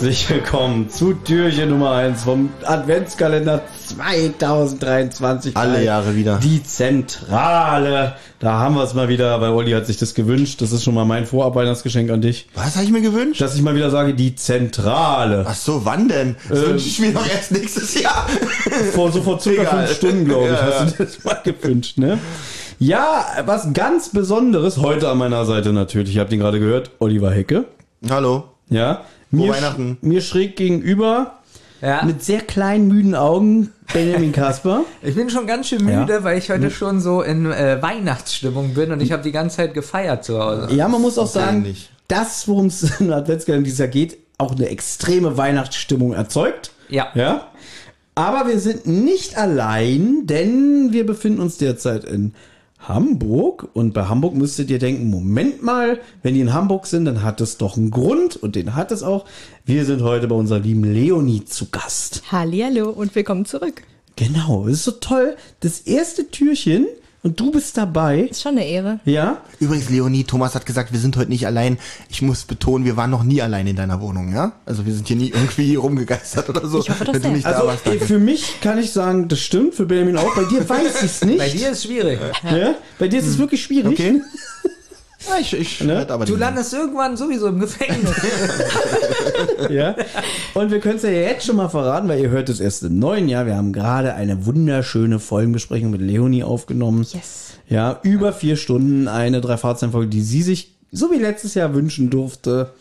Herzlich willkommen zu Türchen Nummer 1 vom Adventskalender 2023. Alle Jahre wieder. Die Zentrale. Da haben wir es mal wieder, weil Olli hat sich das gewünscht. Das ist schon mal mein Vorabweihnachtsgeschenk an dich. Was habe ich mir gewünscht? Dass ich mal wieder sage, die Zentrale. Ach so, wann denn? Das Ähm, wünsche ich mir doch erst nächstes Jahr. Vor so vor circa Egal. fünf Stunden, glaube ich, Ja, hast du das mal gewünscht, ne? Ja, was ganz Besonderes heute an meiner Seite natürlich. Ihr habt ihn gerade gehört, Oliver Hecke. Hallo. Ja. Frohe Mir, Weihnachten. mir schräg gegenüber, Ja. mit sehr kleinen, müden Augen, Benjamin Kasper. Ich bin schon ganz schön müde, Ja. weil ich heute schon so in äh, Weihnachtsstimmung bin und ich habe die ganze Zeit gefeiert zu Hause. Ja, man muss auch sagen, Peinlich. das, worum es in Adventskalender dieses Jahr geht, auch eine extreme Weihnachtsstimmung erzeugt. Ja. Ja. Aber wir sind nicht allein, denn wir befinden uns derzeit in Hamburg. Und bei Hamburg müsstet ihr denken, Moment mal, wenn die in Hamburg sind, dann hat es doch einen Grund. Und den hat es auch. Wir sind heute bei unserer lieben Leonie zu Gast. Hallihallo und willkommen zurück. Genau, ist so toll. Das erste Türchen und du bist dabei. Ist schon eine Ehre. Ja, Übrigens, Leonie, Thomas hat gesagt, wir sind heute nicht allein. Ich muss betonen, wir waren noch nie allein in deiner Wohnung, ja? Also wir sind hier nie irgendwie rumgegeistert oder so. Ich hoffe, das wenn du nicht. also da warst. danke. für mich kann ich sagen, das stimmt, für Benjamin auch. Bei dir weiß ich es nicht. Bei dir ist schwierig. ja? Bei dir ist es wirklich schwierig. Okay. Ja, ich, ich Ne? aber Du landest irgendwann sowieso im Gefängnis. Ja. Und wir können es ja jetzt schon mal verraten, weil ihr hört es erst im neuen Jahr. Wir haben gerade eine wunderschöne Folgenbesprechung mit Leonie aufgenommen. Yes. Ja, über vier Stunden eine Drei-Fahrzeichen-Folge, die sie sich so wie letztes Jahr wünschen durfte.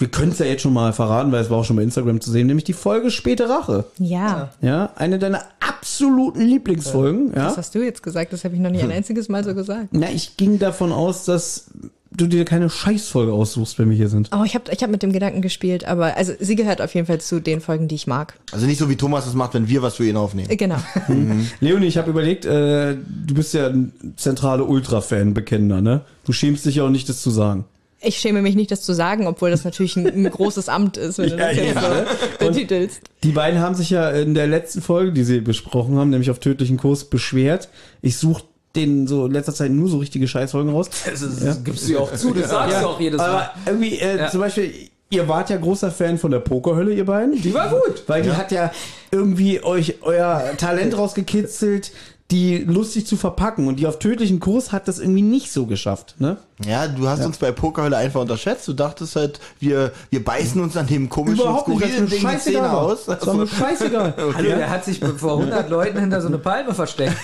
Wir können es ja jetzt schon mal verraten, weil es war auch schon bei Instagram zu sehen, nämlich die Folge Späte Rache. Ja. Ja, eine deiner absoluten Lieblingsfolgen. Ja. Das hast du jetzt gesagt, das habe ich noch nicht ein einziges Mal so gesagt. Na, ich ging davon aus, dass du dir keine Scheißfolge aussuchst, wenn wir hier sind. Oh, ich habe ich hab mit dem Gedanken gespielt, aber also sie gehört auf jeden Fall zu den Folgen, die ich mag. Also nicht so wie Thomas das macht, wenn wir was für ihn aufnehmen. Äh, Genau. Leonie, ich habe überlegt, äh, du bist ja ein zentrale Ultra-Fan, bekennender, ne? Du schämst dich ja auch nicht, das zu sagen. Ich schäme mich nicht, das zu sagen, obwohl das natürlich ein, ein großes Amt ist, wenn du Ja, das jetzt ja. so betitelst. Die beiden haben sich ja in der letzten Folge, die sie besprochen haben, nämlich auf tödlichen Kurs, beschwert. Ich suche denen so in letzter Zeit nur so richtige Scheißfolgen raus. Das, ist, das gibst du ja auch zu, das sagst du auch jedes Mal. Aber irgendwie, äh, Ja. zum Beispiel, ihr wart ja großer Fan von der Pokerhölle, ihr beiden. Die war gut. Weil die hat ja irgendwie euch euer Talent rausgekitzelt, die lustig zu verpacken. Und die auf tödlichen Kurs hat das irgendwie nicht so geschafft, ne? Ja, du hast uns bei Pokerhölle einfach unterschätzt. Du dachtest halt, wir, wir beißen uns an dem komischen, Überhaupt nicht, skurrilen Ding die Zähne aus. Das war mir scheißegal. Hallo, der hat sich vor 100 Leuten hinter so eine Palme versteckt.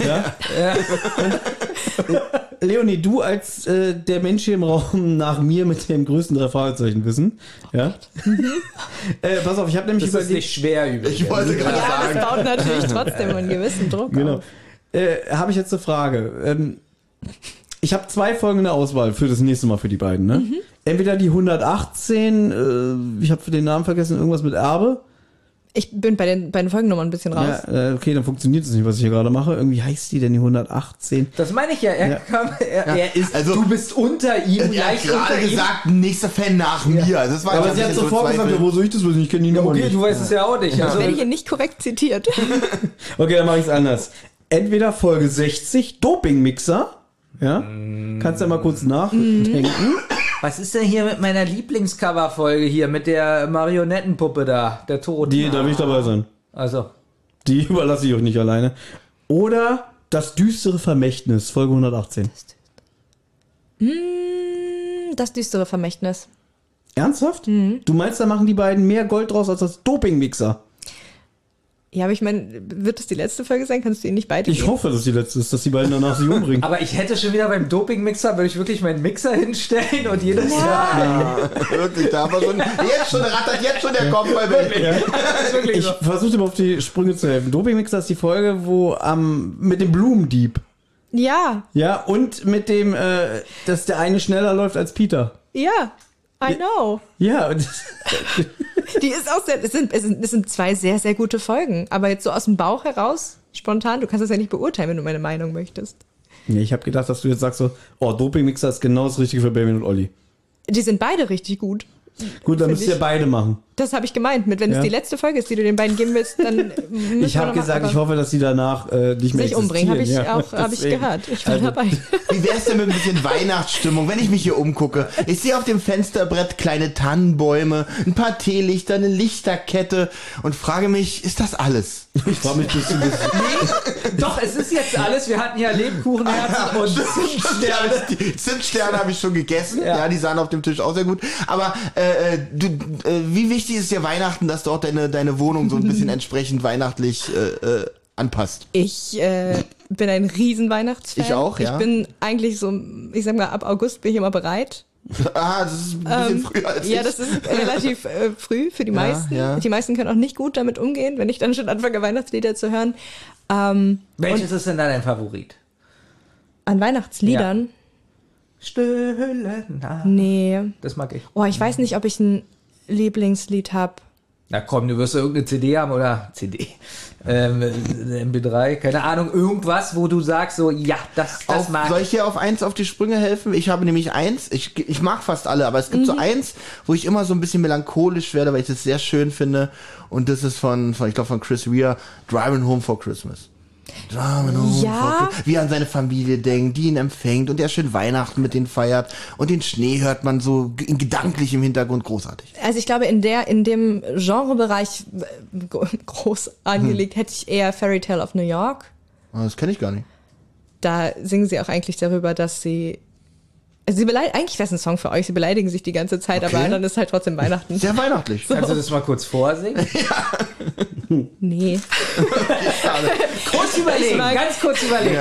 Leonie, du als äh, der Mensch hier im Raum nach mir mit dem größten drei Fragezeichen wissen. Ja. äh, pass auf, ich habe nämlich Das ist nicht schwer übrigens. Ich wollte gerade Ja, sagen. das baut natürlich trotzdem einen gewissen Druck Genau. auf. Äh, habe ich jetzt eine Frage. Ähm, ich habe zwei Folgen in der Auswahl für das nächste Mal für die beiden. Ne? Entweder die 118, äh, ich habe für den Namen vergessen, irgendwas mit Erbe. Ich bin bei den, bei den Folgennummern ein bisschen raus. Ja, äh, okay, dann funktioniert es nicht, was ich hier gerade mache. Irgendwie heißt die denn die 118. Das meine ich ja. Er, Ja. Kam, er, er ist, also- du bist unter ihm, Er hat gerade ihm. gesagt, nächster Fan nach mir. Also Das war Aber sie hat sofort gesagt, ja, wo soll ich das wissen? Ich kenne die Nummer Okay, nicht. du weißt es ja auch nicht. Also, Ich werde hier nicht korrekt zitiert. Okay, dann mache ich es anders. Entweder Folge 60, Dopingmixer. Ja? Kannst du ja mal kurz nachdenken. was ist denn hier mit meiner Lieblingscover-Folge hier, mit der Marionettenpuppe da, der Tod? Die, da will ich dabei sein. Also, Die überlasse ich euch nicht alleine. Oder das düstere Vermächtnis, Folge 118. Das düstere Vermächtnis. Ernsthaft? Du meinst, da machen die beiden mehr Gold draus als das Dopingmixer? Ja, aber ich meine, wird das die letzte Folge sein? Kannst du ihn nicht beide Ich hoffe, dass die letzte ist, dass die beiden danach sich umbringen. aber ich hätte schon wieder beim Dopingmixer, würde ich wirklich meinen Mixer hinstellen und jedes Jahr. Wirklich, da war schon, jetzt schon rattert jetzt schon der Kopf bei mir. Wirklich Ich so. versuche dir mal auf die Sprünge zu helfen. Dopingmixer ist die Folge, wo am mit dem Blumendieb. Ja, Ja, und mit dem, äh, dass der eine schneller läuft als Peter. ja, I know. Ja, und Die ist auch sehr, es sind, es sind, es sind zwei sehr, sehr gute Folgen. Aber jetzt so aus dem Bauch heraus, spontan, du kannst das ja nicht beurteilen, wenn du meine Meinung möchtest. nee, ich habe gedacht, dass du jetzt sagst so, oh, Dopingmixer ist genau das Richtige für Benjamin und Olli. Die sind beide richtig gut. Gut, dann müsst ihr beide machen. Das habe ich gemeint. Mit wenn Ja. es die letzte Folge ist, die du den beiden geben willst, dann Ich habe gesagt, ich hoffe, dass sie danach äh, nicht mehr sich umbringen, habe ich existieren. auch hab ich gehört. Ich war Also, dabei. Wie wär's denn mit ein bisschen Weihnachtsstimmung, wenn ich mich hier umgucke? Ich sehe auf dem Fensterbrett kleine Tannenbäume, ein paar Teelichter, eine Lichterkette und frage mich, ist das alles? Ich frage mich, bist du das Doch, es ist jetzt alles. Wir hatten ja Lebkuchenherzen und Zimtsterne, Zimtsterne habe ich schon gegessen. Ja. Ja. die sahen auf dem Tisch auch sehr gut. Aber äh, äh, du, äh, wie wichtig ist dir Weihnachten, dass du auch deine, deine Wohnung so ein bisschen entsprechend weihnachtlich äh, äh, anpasst? Ich äh, bin ein riesen Weihnachtsfan. Ich auch, ja. Ich bin eigentlich so, ich sag mal, ab August bin ich immer bereit. Ah, das ist ein bisschen Ähm, früher als ja, ich. das ist relativ äh, früh für die Ja, meisten. ja. Die meisten können auch nicht gut damit umgehen, wenn ich dann schon anfange, Weihnachtslieder zu hören. Ähm, Welches ist denn dein Favorit? an Weihnachtsliedern? Stille Nacht. Nee. Das mag ich. Oh, ich weiß nicht, ob ich ein Lieblingslied habe. Na komm, du wirst ja irgendeine CD haben oder CD. Ähm, eine MP3, keine Ahnung, irgendwas, wo du sagst, so, ja, das, das Auf, mag soll ich dir auf eins auf die Sprünge helfen? Ich habe nämlich eins, ich, ich mag fast alle, aber es gibt Mhm. so eins, wo ich immer so ein bisschen melancholisch werde, weil ich das sehr schön finde. Und das ist von, von ich glaube, von Chris Rea, Driving Home for Christmas. Home Ja. Wie er an seine Familie denkt, die ihn empfängt und er schön Weihnachten mit denen feiert. Und den Schnee hört man so gedanklich im Hintergrund großartig. Also ich glaube, in der, in dem Genrebereich äh, gro- groß angelegt hätte ich eher Fairy Tale of New York. Ah, Das kenne ich gar nicht. Da singen sie auch eigentlich darüber, dass sie also sie beleidigen, eigentlich wäre es ein Song für euch, sie beleidigen sich die ganze Zeit, Okay. aber dann ist halt trotzdem Weihnachten. Sehr weihnachtlich. Kannst du das mal kurz vorsingen? Nee. kurz überlegen, mag- ganz kurz überlegen.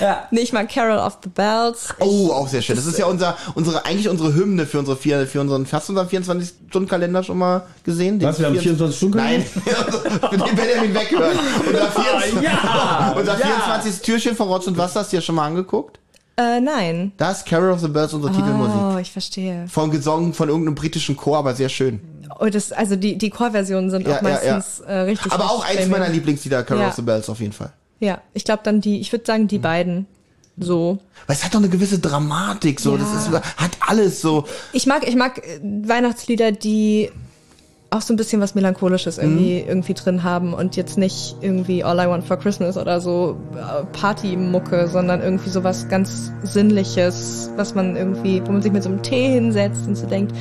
Ja. Nee, ich mag Carol of the Bells. Oh, auch sehr schön. Das ist ja unser, unsere, eigentlich unsere Hymne für unsere vier, für unseren, hast du unseren 24-Stunden-Kalender schon mal gesehen? Den Was, wir haben 24 Stunden? Nein, für den Benjamin weghören. Unser, 24, Ja! unser ja. 24. Türchen von Rotz und Wasser, hast du dir schon mal angeguckt? Äh, nein. Das ist Carol of the Birds, unsere Titelmusik. Oh, ich verstehe. Von gesungen von irgendeinem britischen Chor, aber sehr schön. Oh, das, also die, die Chorversionen sind Ja, auch ja, ja. meistens Äh, richtig. Aber auch eins meiner. Lieblingslieder, Carol Ja. of the Bells, auf jeden Fall. Ja, ich glaube dann die, ich würde sagen die beiden. So. Weil es hat doch eine gewisse Dramatik, so. Ja. Das ist, hat alles so. Ich mag, ich mag äh, Weihnachtslieder, die auch so ein bisschen was Melancholisches irgendwie, irgendwie drin haben und jetzt nicht irgendwie All I Want for Christmas oder so äh, Partymucke, sondern irgendwie so was ganz Sinnliches, was man irgendwie, wo man sich mit so einem Tee hinsetzt und so denkt,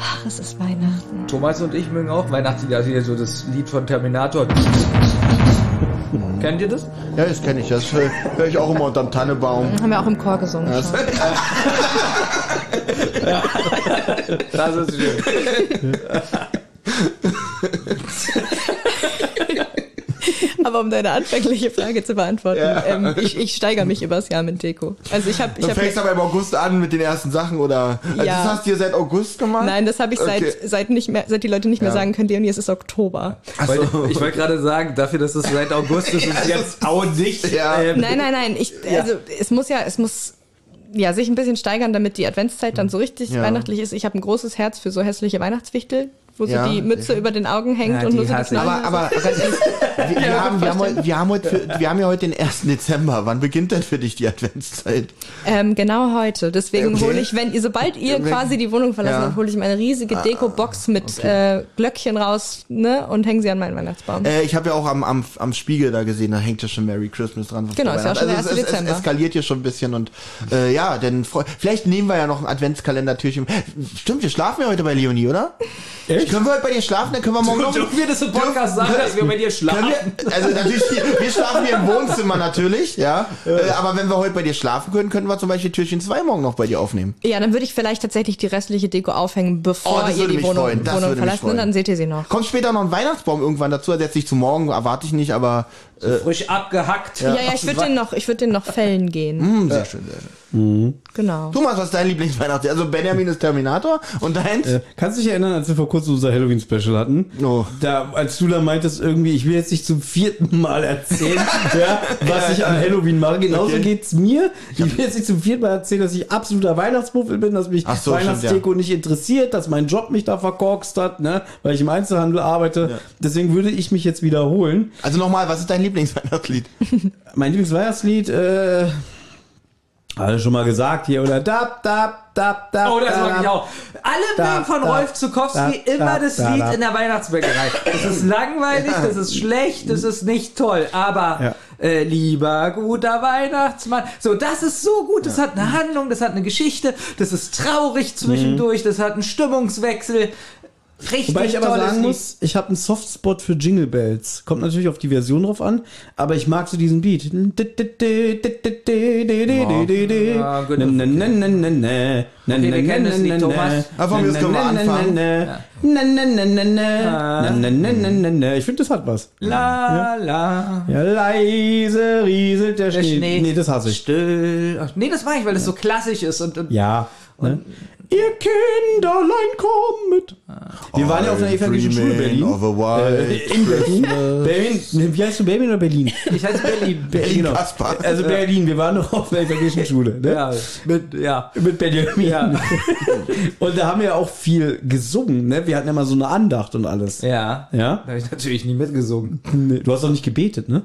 ach, es ist Weihnachten. Thomas und ich mögen auch Weihnachtslieder, also hier so das Lied von Terminator. Kennt ihr das? Ja, das kenne ich. Das höre hör ich auch immer unterm Tannebaum. Haben wir auch im Chor gesungen. Das. Das ist schön. Aber um deine anfängliche Frage zu beantworten, Ja. ähm, ich, ich steigere mich übers Jahr mit Deko. Also ich habe, ich du habe fängst aber im August an mit den ersten Sachen, oder? Also Ja. Das hast du dir seit August gemacht? Nein, das habe ich Okay. seit, seit nicht mehr, seit die Leute nicht mehr Ja. sagen können, Leonie, es ist Oktober. Ach Weil, so. ich wollte gerade sagen, dafür, dass es seit August ist, ist es jetzt auch nicht. Ja. ähm, Nein, nein, nein. Ich, also es muss ja, es muss ja sich ein bisschen steigern, damit die Adventszeit dann so richtig Ja. weihnachtlich ist. Ich habe ein großes Herz für so hässliche Weihnachtswichtel, wo Ja. so die Mütze über den Augen hängt Ja, und nur so die. Aber, aber wir, wir, haben, wir, haben, heute- wir, haben heute für, wir haben ja heute den 1. Dezember. Wann beginnt denn für dich die Adventszeit? ähm, genau heute. Deswegen Okay. hole ich, wenn ihr, sobald ihr quasi die Wohnung verlassen Ja. Ah, habt, hole ich meine riesige Deko-Box mit äh, Glöckchen raus ne, und hänge sie an meinen Weihnachtsbaum. Äh, ich habe ja auch am, am, am Spiegel da gesehen, da hängt ja schon Merry Christmas dran. Genau, ist ja auch schon der also 1. es, es, es Dezember. eskaliert hier schon ein bisschen und äh, ja, denn vielleicht nehmen wir ja noch ein Adventskalendertürchen. Stimmt, wir schlafen ja heute bei Leonie, oder? Echt? Können wir heute bei dir schlafen? Dann können wir morgen noch... Dürfen wir das im Podcast sagen, dass wir bei dir schlafen? Können wir, also natürlich, wir schlafen hier im Wohnzimmer natürlich, ja. Äh, aber wenn wir heute bei dir schlafen können, könnten wir zum Beispiel Türchen 2 morgen noch bei dir aufnehmen. Ja, dann würde ich vielleicht tatsächlich die restliche Deko aufhängen, Oh, bevor das ihr die Wohnung, freuen. Das Wohnung verlasst. Und dann seht ihr sie noch. Kommt später noch ein Weihnachtsbaum irgendwann dazu, also jetzt nicht zu morgen, erwarte ich nicht, aber Frisch abgehackt. Ja, ja, ich würde den noch, ich würde den noch fällen gehen. hm, sehr schön, sehr schön. Genau. Thomas, was ist dein Lieblingsweihnachten? Also Benjamin ist Terminator und deins? Äh, kannst du dich erinnern, als wir vor kurzem unser Halloween-Special hatten? Oh. Da, als du da meintest, irgendwie, ich will jetzt nicht zum vierten Mal erzählen, ja, was ich an Halloween mache. Genauso Okay. geht's mir. Ich will jetzt nicht zum vierten Mal erzählen, dass ich absoluter Weihnachtsmuffel bin, dass mich so, Weihnachtsdeko nicht interessiert, dass mein Job mich da verkorkst hat, ne, weil ich im Einzelhandel arbeite. Deswegen würde ich mich jetzt wiederholen. Also nochmal, was ist dein Lieblingsweihnachtslied? Mein Lieblingsweihnachtslied, äh, Alle schon mal gesagt hier, oder dab, dab, dab, dab. Oh, das dab, mag ich auch. Alle mögen von da, Rolf Zukowski da, immer da, das da, Lied in der Weihnachtsbäckerei. Das ist langweilig, das ist schlecht, das ist nicht toll. Aber Ja. äh, lieber guter Weihnachtsmann, so das ist so gut. Das hat eine Handlung, das hat eine Geschichte, das ist traurig zwischendurch, das hat einen Stimmungswechsel. Richtig Wobei ich aber sagen muss, ich habe einen Softspot für Jingle Bells. Kommt natürlich auf die Version drauf an, aber ich mag so diesen Beat. Ah. Ich finde, das hat was. La la. Ja, leise rieselt der, Schnee. Nee, das hasse ich. Still. Nee, das mag ich, weil das so klassisch ist und, und Ja. Ne? Ihr Kinderlein kommt. Wir waren ja auf einer evangelischen Schule in Berlin. Of a wild Äh, in Berlin. Berlin. Wie heißt du, Berlin oder Berlin? ich heiße Berlin. Berlin Genau. Kaspar. Also Berlin, wir waren noch auf einer evangelischen Schule. Ne? Ja, mit, ja. Mit Benjamin. Ja. Und da haben wir auch viel gesungen. Ne? Wir hatten ja mal so eine Andacht und alles. Ja. Ja? Da habe ich natürlich nie mitgesungen. Nee, Du hast doch nicht gebetet, ne?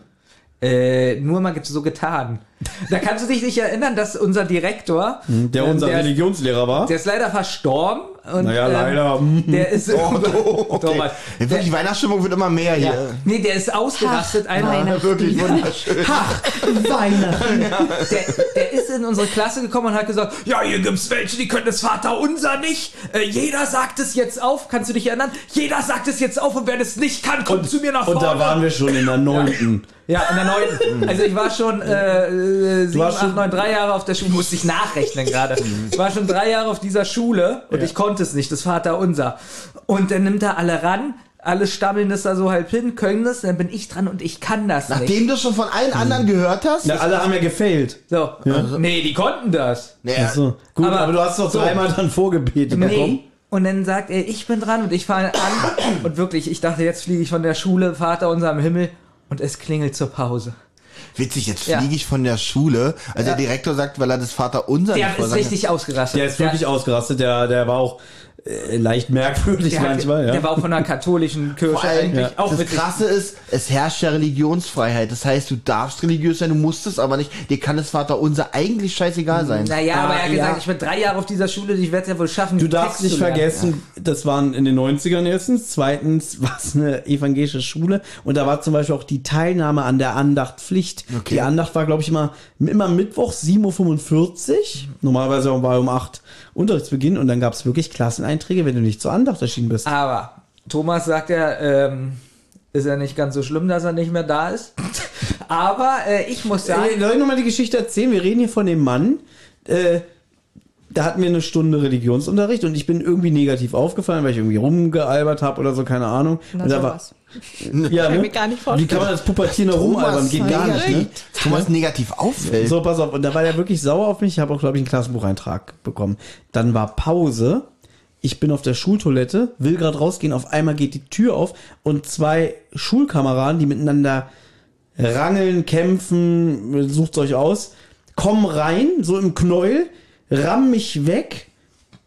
Äh, nur mal so getan. Da kannst du dich nicht erinnern, dass unser Direktor, Der ähm, unser der, Religionslehrer war. der ist leider verstorben. Und, Naja, ähm, leider. Der ist Oh, oh, okay. Thomas, Ja, wirklich, Weihnachtsstimmung wird immer mehr ja. hier. Nee, der ist ausgerastet. Ach, Einer, Weihnachten. Wirklich wunderschön. Weihnachten. der, der ist in unsere Klasse gekommen und hat gesagt, ja, hier gibt's welche, die können das Vaterunser nicht. Äh, jeder sagt es jetzt auf. Kannst du dich erinnern? Jeder sagt es jetzt auf und wer das nicht kann, kommt zu mir nach vorne. Und da waren wir schon in der neunten. Ja, in der neunten. Also ich war schon äh, äh, sieben, warst acht, schon- neun, drei Jahre auf der Schule. Musste ich nachrechnen gerade. Ich war schon drei Jahre auf dieser Schule und Ja. ich konnte es nicht, das Vater unser. Und dann nimmt er alle ran, alle stammeln das da so halb hin, können das, dann bin ich dran und ich kann das nicht. Nachdem du schon von allen anderen gehört hast? Na, alle haben ja gefailt. So. Nee, die konnten das. Naja, Achso. Gut, Aber- aber, du hast doch so. dreimal dann vorgebetet Nee. bekommen. Und dann sagt er, ich bin dran und ich fange an. Und wirklich, ich dachte, jetzt fliege ich von der Schule, Vater unser am Himmel. Und es klingelt zur Pause. Witzig, jetzt Ja. fliege ich von der Schule. Also Ja. der Direktor sagt, weil er das Vater unser Der ist richtig ausgerastet. Der ist wirklich ausgerastet. Der, der war auch äh, leicht merkwürdig der, hat- manchmal. Ja. der war auch von der katholischen Kirche Vor allem, eigentlich. Auch das. Krasse ist, es herrscht ja Religionsfreiheit. Das heißt, du darfst religiös sein, du musst es aber nicht. Dir kann das Vater unser eigentlich scheißegal sein. Naja, aber er hat Ah, ja. gesagt, ich bin drei Jahre auf dieser Schule, ich werde es ja wohl schaffen. Du darfst nicht vergessen, das waren in den 90ern erstens. Zweitens war es eine evangelische Schule. Und da war zum Beispiel auch die Teilnahme an der Andacht Pflicht. Okay. Die Andacht war, glaube ich, immer, immer Mittwoch 7.45 Uhr. Normalerweise war um 8 Unterrichtsbeginn. Und dann gab es wirklich Klasseneinträge, wenn du nicht zur Andacht erschienen bist. Aber Thomas sagt ja, ähm, ist ja nicht ganz so schlimm, dass er nicht mehr da ist. aber äh, ich muss sagen, Äh, soll ich nochmal die Geschichte erzählen? Wir reden hier von dem Mann. Äh, da hatten wir eine Stunde Religionsunterricht und ich bin irgendwie negativ aufgefallen, weil ich irgendwie rumgealbert habe oder so, keine Ahnung. Na, und da war, ja, Kann ne? gar nicht Wie kann man als Pubertierender rumalbern? Geht gar nicht, ne? Thomas negativ auffällt. So, pass auf. Und da war der wirklich sauer auf mich. Ich habe auch, glaube ich, einen Klassenbucheintrag bekommen. Dann war Pause. Ich bin auf der Schultoilette, will gerade rausgehen. Auf einmal geht die Tür auf und zwei Schulkameraden, die miteinander rangeln, kämpfen, sucht euch aus, kommen rein, so im Knäuel, rammen mich weg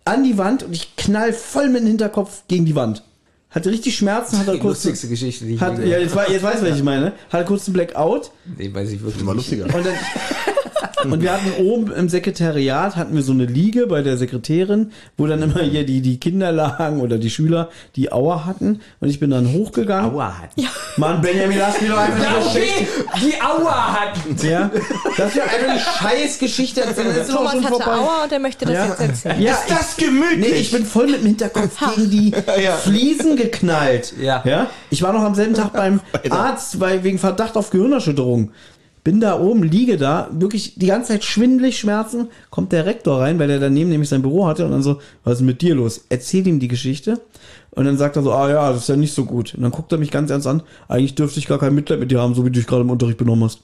an die Wand und ich knall voll mit dem Hinterkopf gegen die Wand. Hatte richtig Schmerzen, hatte die kurz. lustigste Geschichte, die ich Hat, je ja, jetzt, jetzt weißt du, was ich meine. Hatte kurz einen Blackout. Nee, weiß ich wirklich Immer nicht. lustiger. Und, dann, und wir hatten oben im Sekretariat hatten wir so eine Liege bei der Sekretärin, wo dann immer hier die, die Kinder lagen oder die Schüler die Aua hatten. Und ich bin dann hochgegangen. Aua hatten. Mann, Benjamin, lass mich doch einfach Ja, die okay, die Aua hatten. Geschichte. Ja, dass wir einfach die Scheißgeschichte erzählen. Das ist doch Thomas hatte vorbei. Aua und er möchte das Ja. jetzt erzählen. Ja, Ist das gemütlich? Nee, ich bin voll mit dem Hinterkopf gegen die Ja. Fliesen geknallt. Ja. ja. Ich war noch am selben Tag beim Arzt, weil wegen Verdacht auf Gehirnerschütterung. Bin da oben, liege da, wirklich die ganze Zeit schwindelig, Schmerzen. Kommt der Rektor rein, weil der daneben nämlich sein Büro hatte und dann so, was ist mit dir los? Erzähl ihm die Geschichte. Und dann sagt er so, ah ja, das ist ja nicht so gut. Und dann guckt er mich ganz ernst an. Eigentlich dürfte ich gar kein Mitleid mit dir haben, so wie du dich gerade im Unterricht benommen hast.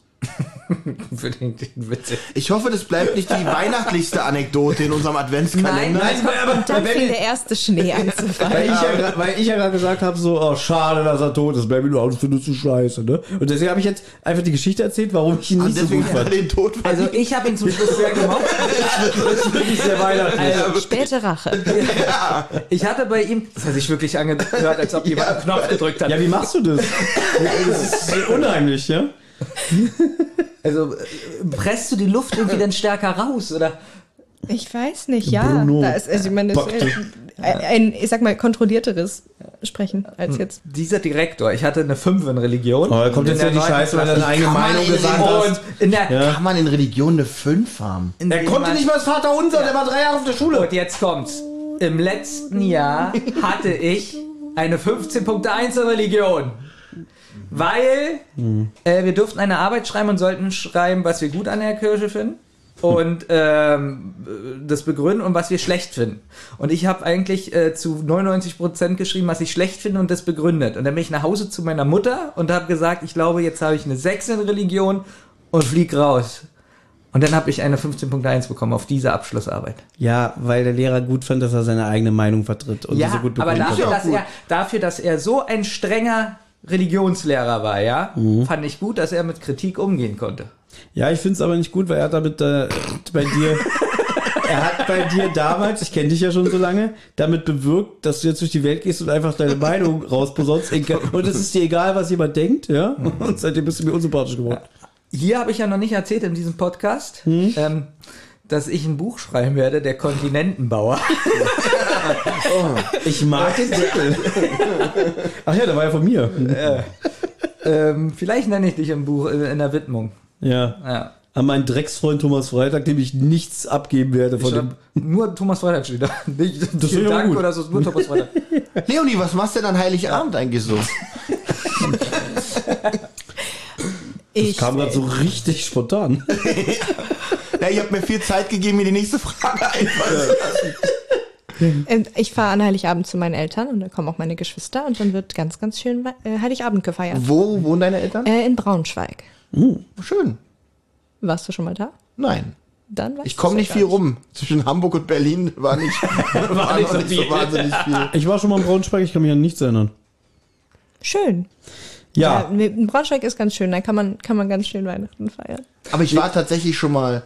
Für den, den Witz. Ich hoffe, das bleibt nicht die weihnachtlichste Anekdote in unserem Adventskalender. Nein, aber, Und dann fing der erste Schnee an zu fallen. Weil ich, ja, weil ich ja gerade gesagt habe, so, oh, schade, dass er tot ist, Baby, du alles findest du scheiße, ne? Und deswegen habe ich jetzt einfach die Geschichte erzählt, warum ich ihn nicht so deswegen gut fand. den Tod Also ich habe ihn zum Schluss sehr gemocht. Das ist wirklich sehr weihnachtlich. Also, Späte Rache. ich hatte bei ihm, das hat sich wirklich angehört, als ob jemand einen Knopf gedrückt hat. Ja, wie machst du das? Das ist unheimlich, ja? Also äh, presst du die Luft irgendwie dann stärker raus, oder? Ich weiß nicht, ja. Bruno Da ist, also ich meine, das ist ein, ein, ich sag mal, kontrollierteres Sprechen als jetzt. Dieser Direktor, ich hatte eine 5 in Religion. Oh, da kommt jetzt in wieder die der Scheiße, weil er eine eigene Kann man Meinung in gesagt hat. Und in der, Ja. Kann man in Religion eine 5 haben? in Er konnte nicht mal das Vater unser, der war drei Jahre auf der Schule. Und jetzt kommt's. Im letzten Jahr hatte ich eine 15.1 in Religion. Weil äh, wir durften eine Arbeit schreiben und sollten schreiben, was wir gut an der Kirche finden. Und ähm, das begründen und was wir schlecht finden. Und ich habe eigentlich äh, zu 99% geschrieben, was ich schlecht finde und das begründet. Und dann bin ich nach Hause zu meiner Mutter und habe gesagt, ich glaube, jetzt habe ich eine 6 in Religion und flieg raus. Und dann habe ich eine 15.1 bekommen auf diese Abschlussarbeit. Ja, weil der Lehrer gut fand, dass er seine eigene Meinung vertritt und ja, so gut aber begründet dafür dass, er, dafür, dass er so ein strenger Religionslehrer war, ja, Mhm. fand ich gut, dass er mit Kritik umgehen konnte. Ja, ich finde es aber nicht gut, weil er hat damit äh, bei dir, er hat bei dir damals, ich kenne dich ja schon so lange, damit bewirkt, dass du jetzt durch die Welt gehst und einfach deine Meinung rausbesommst. egal- Und es ist dir egal, was jemand denkt, ja. Und seitdem bist du mir unsympathisch geworden. Hier habe ich ja noch nicht erzählt in diesem Podcast, Hm? ähm, dass ich ein Buch schreiben werde, der Kontinentenbauer. Ich mag den Titel. Ach ja, der war ja von mir. ähm, vielleicht nenne ich dich im Buch äh, in der Widmung. Ja. Ja. An meinen Drecksfreund Thomas Freitag, dem ich nichts abgeben werde Ich von dem. nur Thomas Freitag steht da. Nicht ist vielen ja Dank gut. oder so, nur Thomas Freitag. Leonie, was machst du denn an Heiligabend eigentlich so? Ich, Kam gerade so richtig spontan. Ja, ihr habt mir viel Zeit gegeben, mir die nächste Frage einfallen zu lassen. Äh, ich fahre an Heiligabend zu meinen Eltern und da kommen auch meine Geschwister und dann wird ganz, ganz schön äh, Heiligabend gefeiert. Wo wohnen deine Eltern? Äh, in Braunschweig. Schön. Warst du schon mal da? Nein. Dann Ich komme nicht ja viel gar rum. Zwischen Hamburg und Berlin war nicht, war nicht noch so nicht so wahnsinnig viel. Ich war schon mal in Braunschweig, ich kann mich an nichts erinnern. Schön. Ja, in Braunschweig ist ganz schön, da kann man, kann man ganz schön Weihnachten feiern. Aber ich war tatsächlich schon mal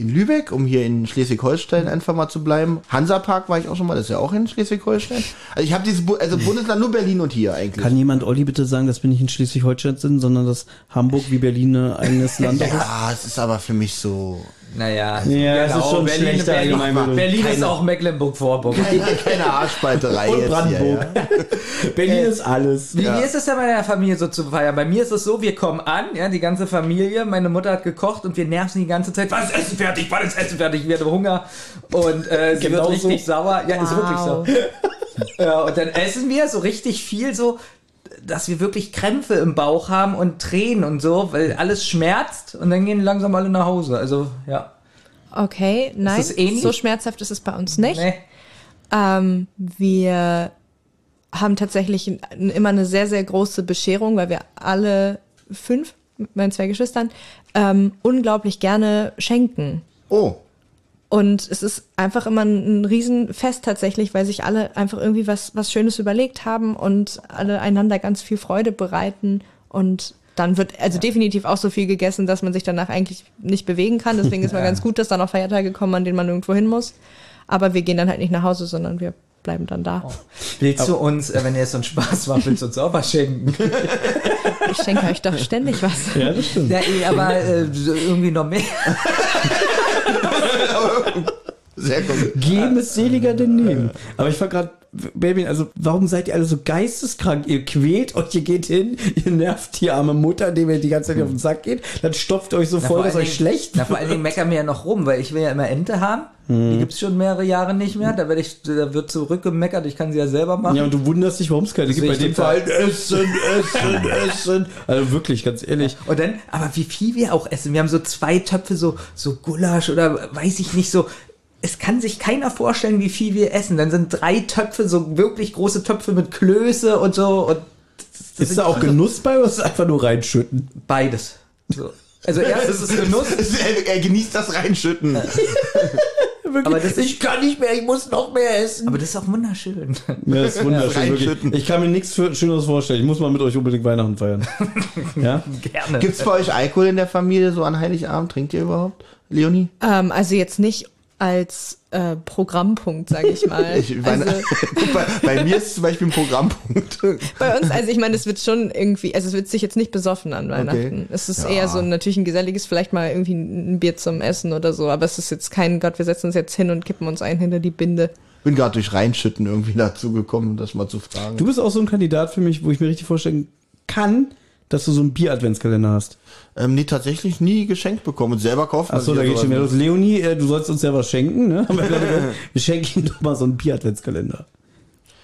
in Lübeck, um hier in Schleswig-Holstein einfach mal zu bleiben. Hansapark war ich auch schon mal, das ist ja auch in Schleswig-Holstein. Also ich habe dieses Bu also Bundesland nur Berlin und hier eigentlich. kann jemand Olli bitte sagen, dass wir nicht in Schleswig-Holstein sind, sondern dass Hamburg wie Berlin ein eigenes Land ist? ja, es ist aber für mich so Naja, Ja, es ist schon schlechter Berlin, Allgemeinbildung. Berlin ist auch Mecklenburg-Vorpommern. keine, keine Arschspalterei Und jetzt Brandenburg. hier. Ja. Berlin ist alles. Wie, Ja. wie ist es denn bei der Familie so zu feiern? Bei mir ist es so, wir kommen an, ja, die ganze Familie, meine Mutter hat gekocht und wir nerven die ganze Zeit, wann ist Essen fertig, wann ist Essen fertig, wir haben Hunger und äh, sie Genau wird richtig so. sauer. Ja, ist wirklich Wow. so. Ja, und dann essen wir so richtig viel so, dass wir wirklich Krämpfe im Bauch haben und Tränen und so, weil alles schmerzt und dann gehen langsam alle nach Hause. Also, ja. Okay, nein, so schmerzhaft ist es bei uns nicht. Nee. Ähm, wir haben tatsächlich immer eine sehr, sehr große Bescherung, weil wir alle fünf, mit meinen zwei Geschwistern, ähm, unglaublich gerne schenken. Oh, Und es ist einfach immer ein, ein Riesenfest tatsächlich, weil sich alle einfach irgendwie was, was Schönes überlegt haben und alle einander ganz viel Freude bereiten. Und dann wird also definitiv auch so viel gegessen, dass man sich danach eigentlich nicht bewegen kann. Deswegen ist mal ganz gut, dass da noch Feiertage kommen, an denen man irgendwo hin muss. Aber wir gehen dann halt nicht nach Hause, sondern wir bleiben dann da. Willst du uns, äh, wenn ihr so einen Spaß macht, willst du uns auch was schenken? Ich schenke euch doch ständig was. Ja, das stimmt. Ja, eh, aber äh, irgendwie noch mehr. sehr gut. Geben ist seliger denn nehmen. Aber ich war gerade, Baby, also warum seid ihr alle so geisteskrank? Ihr quält euch, ihr geht hin, ihr nervt die arme Mutter, dem ihr die ganze Zeit auf den Sack geht, dann stopft ihr euch so Na, voll, vor dass euch Dingen- schlecht Na, vor allen Dingen meckern wir ja noch rum, weil ich will ja immer Ente haben. Mhm. Die gibt's schon mehrere Jahre nicht mehr. Da, werde ich, da wird zurückgemeckert, ich kann sie ja selber machen. Ja, und du wunderst dich, warum es keine gibt. Bei dem. Verhalten essen, essen, essen. Also wirklich, ganz ehrlich. Und dann, aber wie viel wir auch essen. Wir haben so zwei Töpfe, so, so Gulasch oder weiß ich nicht, so. Es kann sich keiner vorstellen, wie viel wir essen. Dann sind drei Töpfe, so wirklich große Töpfe mit Klöße und so. Und Ist da auch Genuss bei oder ist es einfach nur reinschütten? beides. So. Also erst ist es Genuss. er, er genießt das Reinschütten. Aber das ist- ich kann nicht mehr, ich muss noch mehr essen. Aber das ist auch wunderschön. Ja, das ist wunderschön. Ich kann mir nichts für- Schöneres vorstellen. Ich muss mal mit euch unbedingt Weihnachten feiern. Ja? Gerne. Gibt's bei euch Alkohol in der Familie so an Heiligabend? Trinkt ihr überhaupt, Leonie? Ähm, also jetzt nicht als äh, Programmpunkt, sage ich mal. Ich, meine, also, bei, bei mir ist es zum Beispiel ein Programmpunkt. bei uns, also ich meine, es wird schon irgendwie, also es wird sich jetzt nicht besoffen an Weihnachten. Es ist eher so natürlich ein geselliges, vielleicht mal irgendwie ein Bier zum Essen oder so, aber es ist jetzt kein Gott, wir setzen uns jetzt hin und kippen uns ein hinter die Binde. Bin gerade durch Reinschütten irgendwie dazu gekommen, das mal zu fragen. Du bist auch so ein Kandidat für mich, wo ich mir richtig vorstellen kann, dass du so einen Bier-Adventskalender hast. Ähm, nee, tatsächlich nie geschenkt bekommen und selber kaufen. Achso, da geht schon wieder los. Leonie, äh, du sollst uns ja was schenken, ne? Wir schenken ihm doch mal so einen Bier-Adventskalender.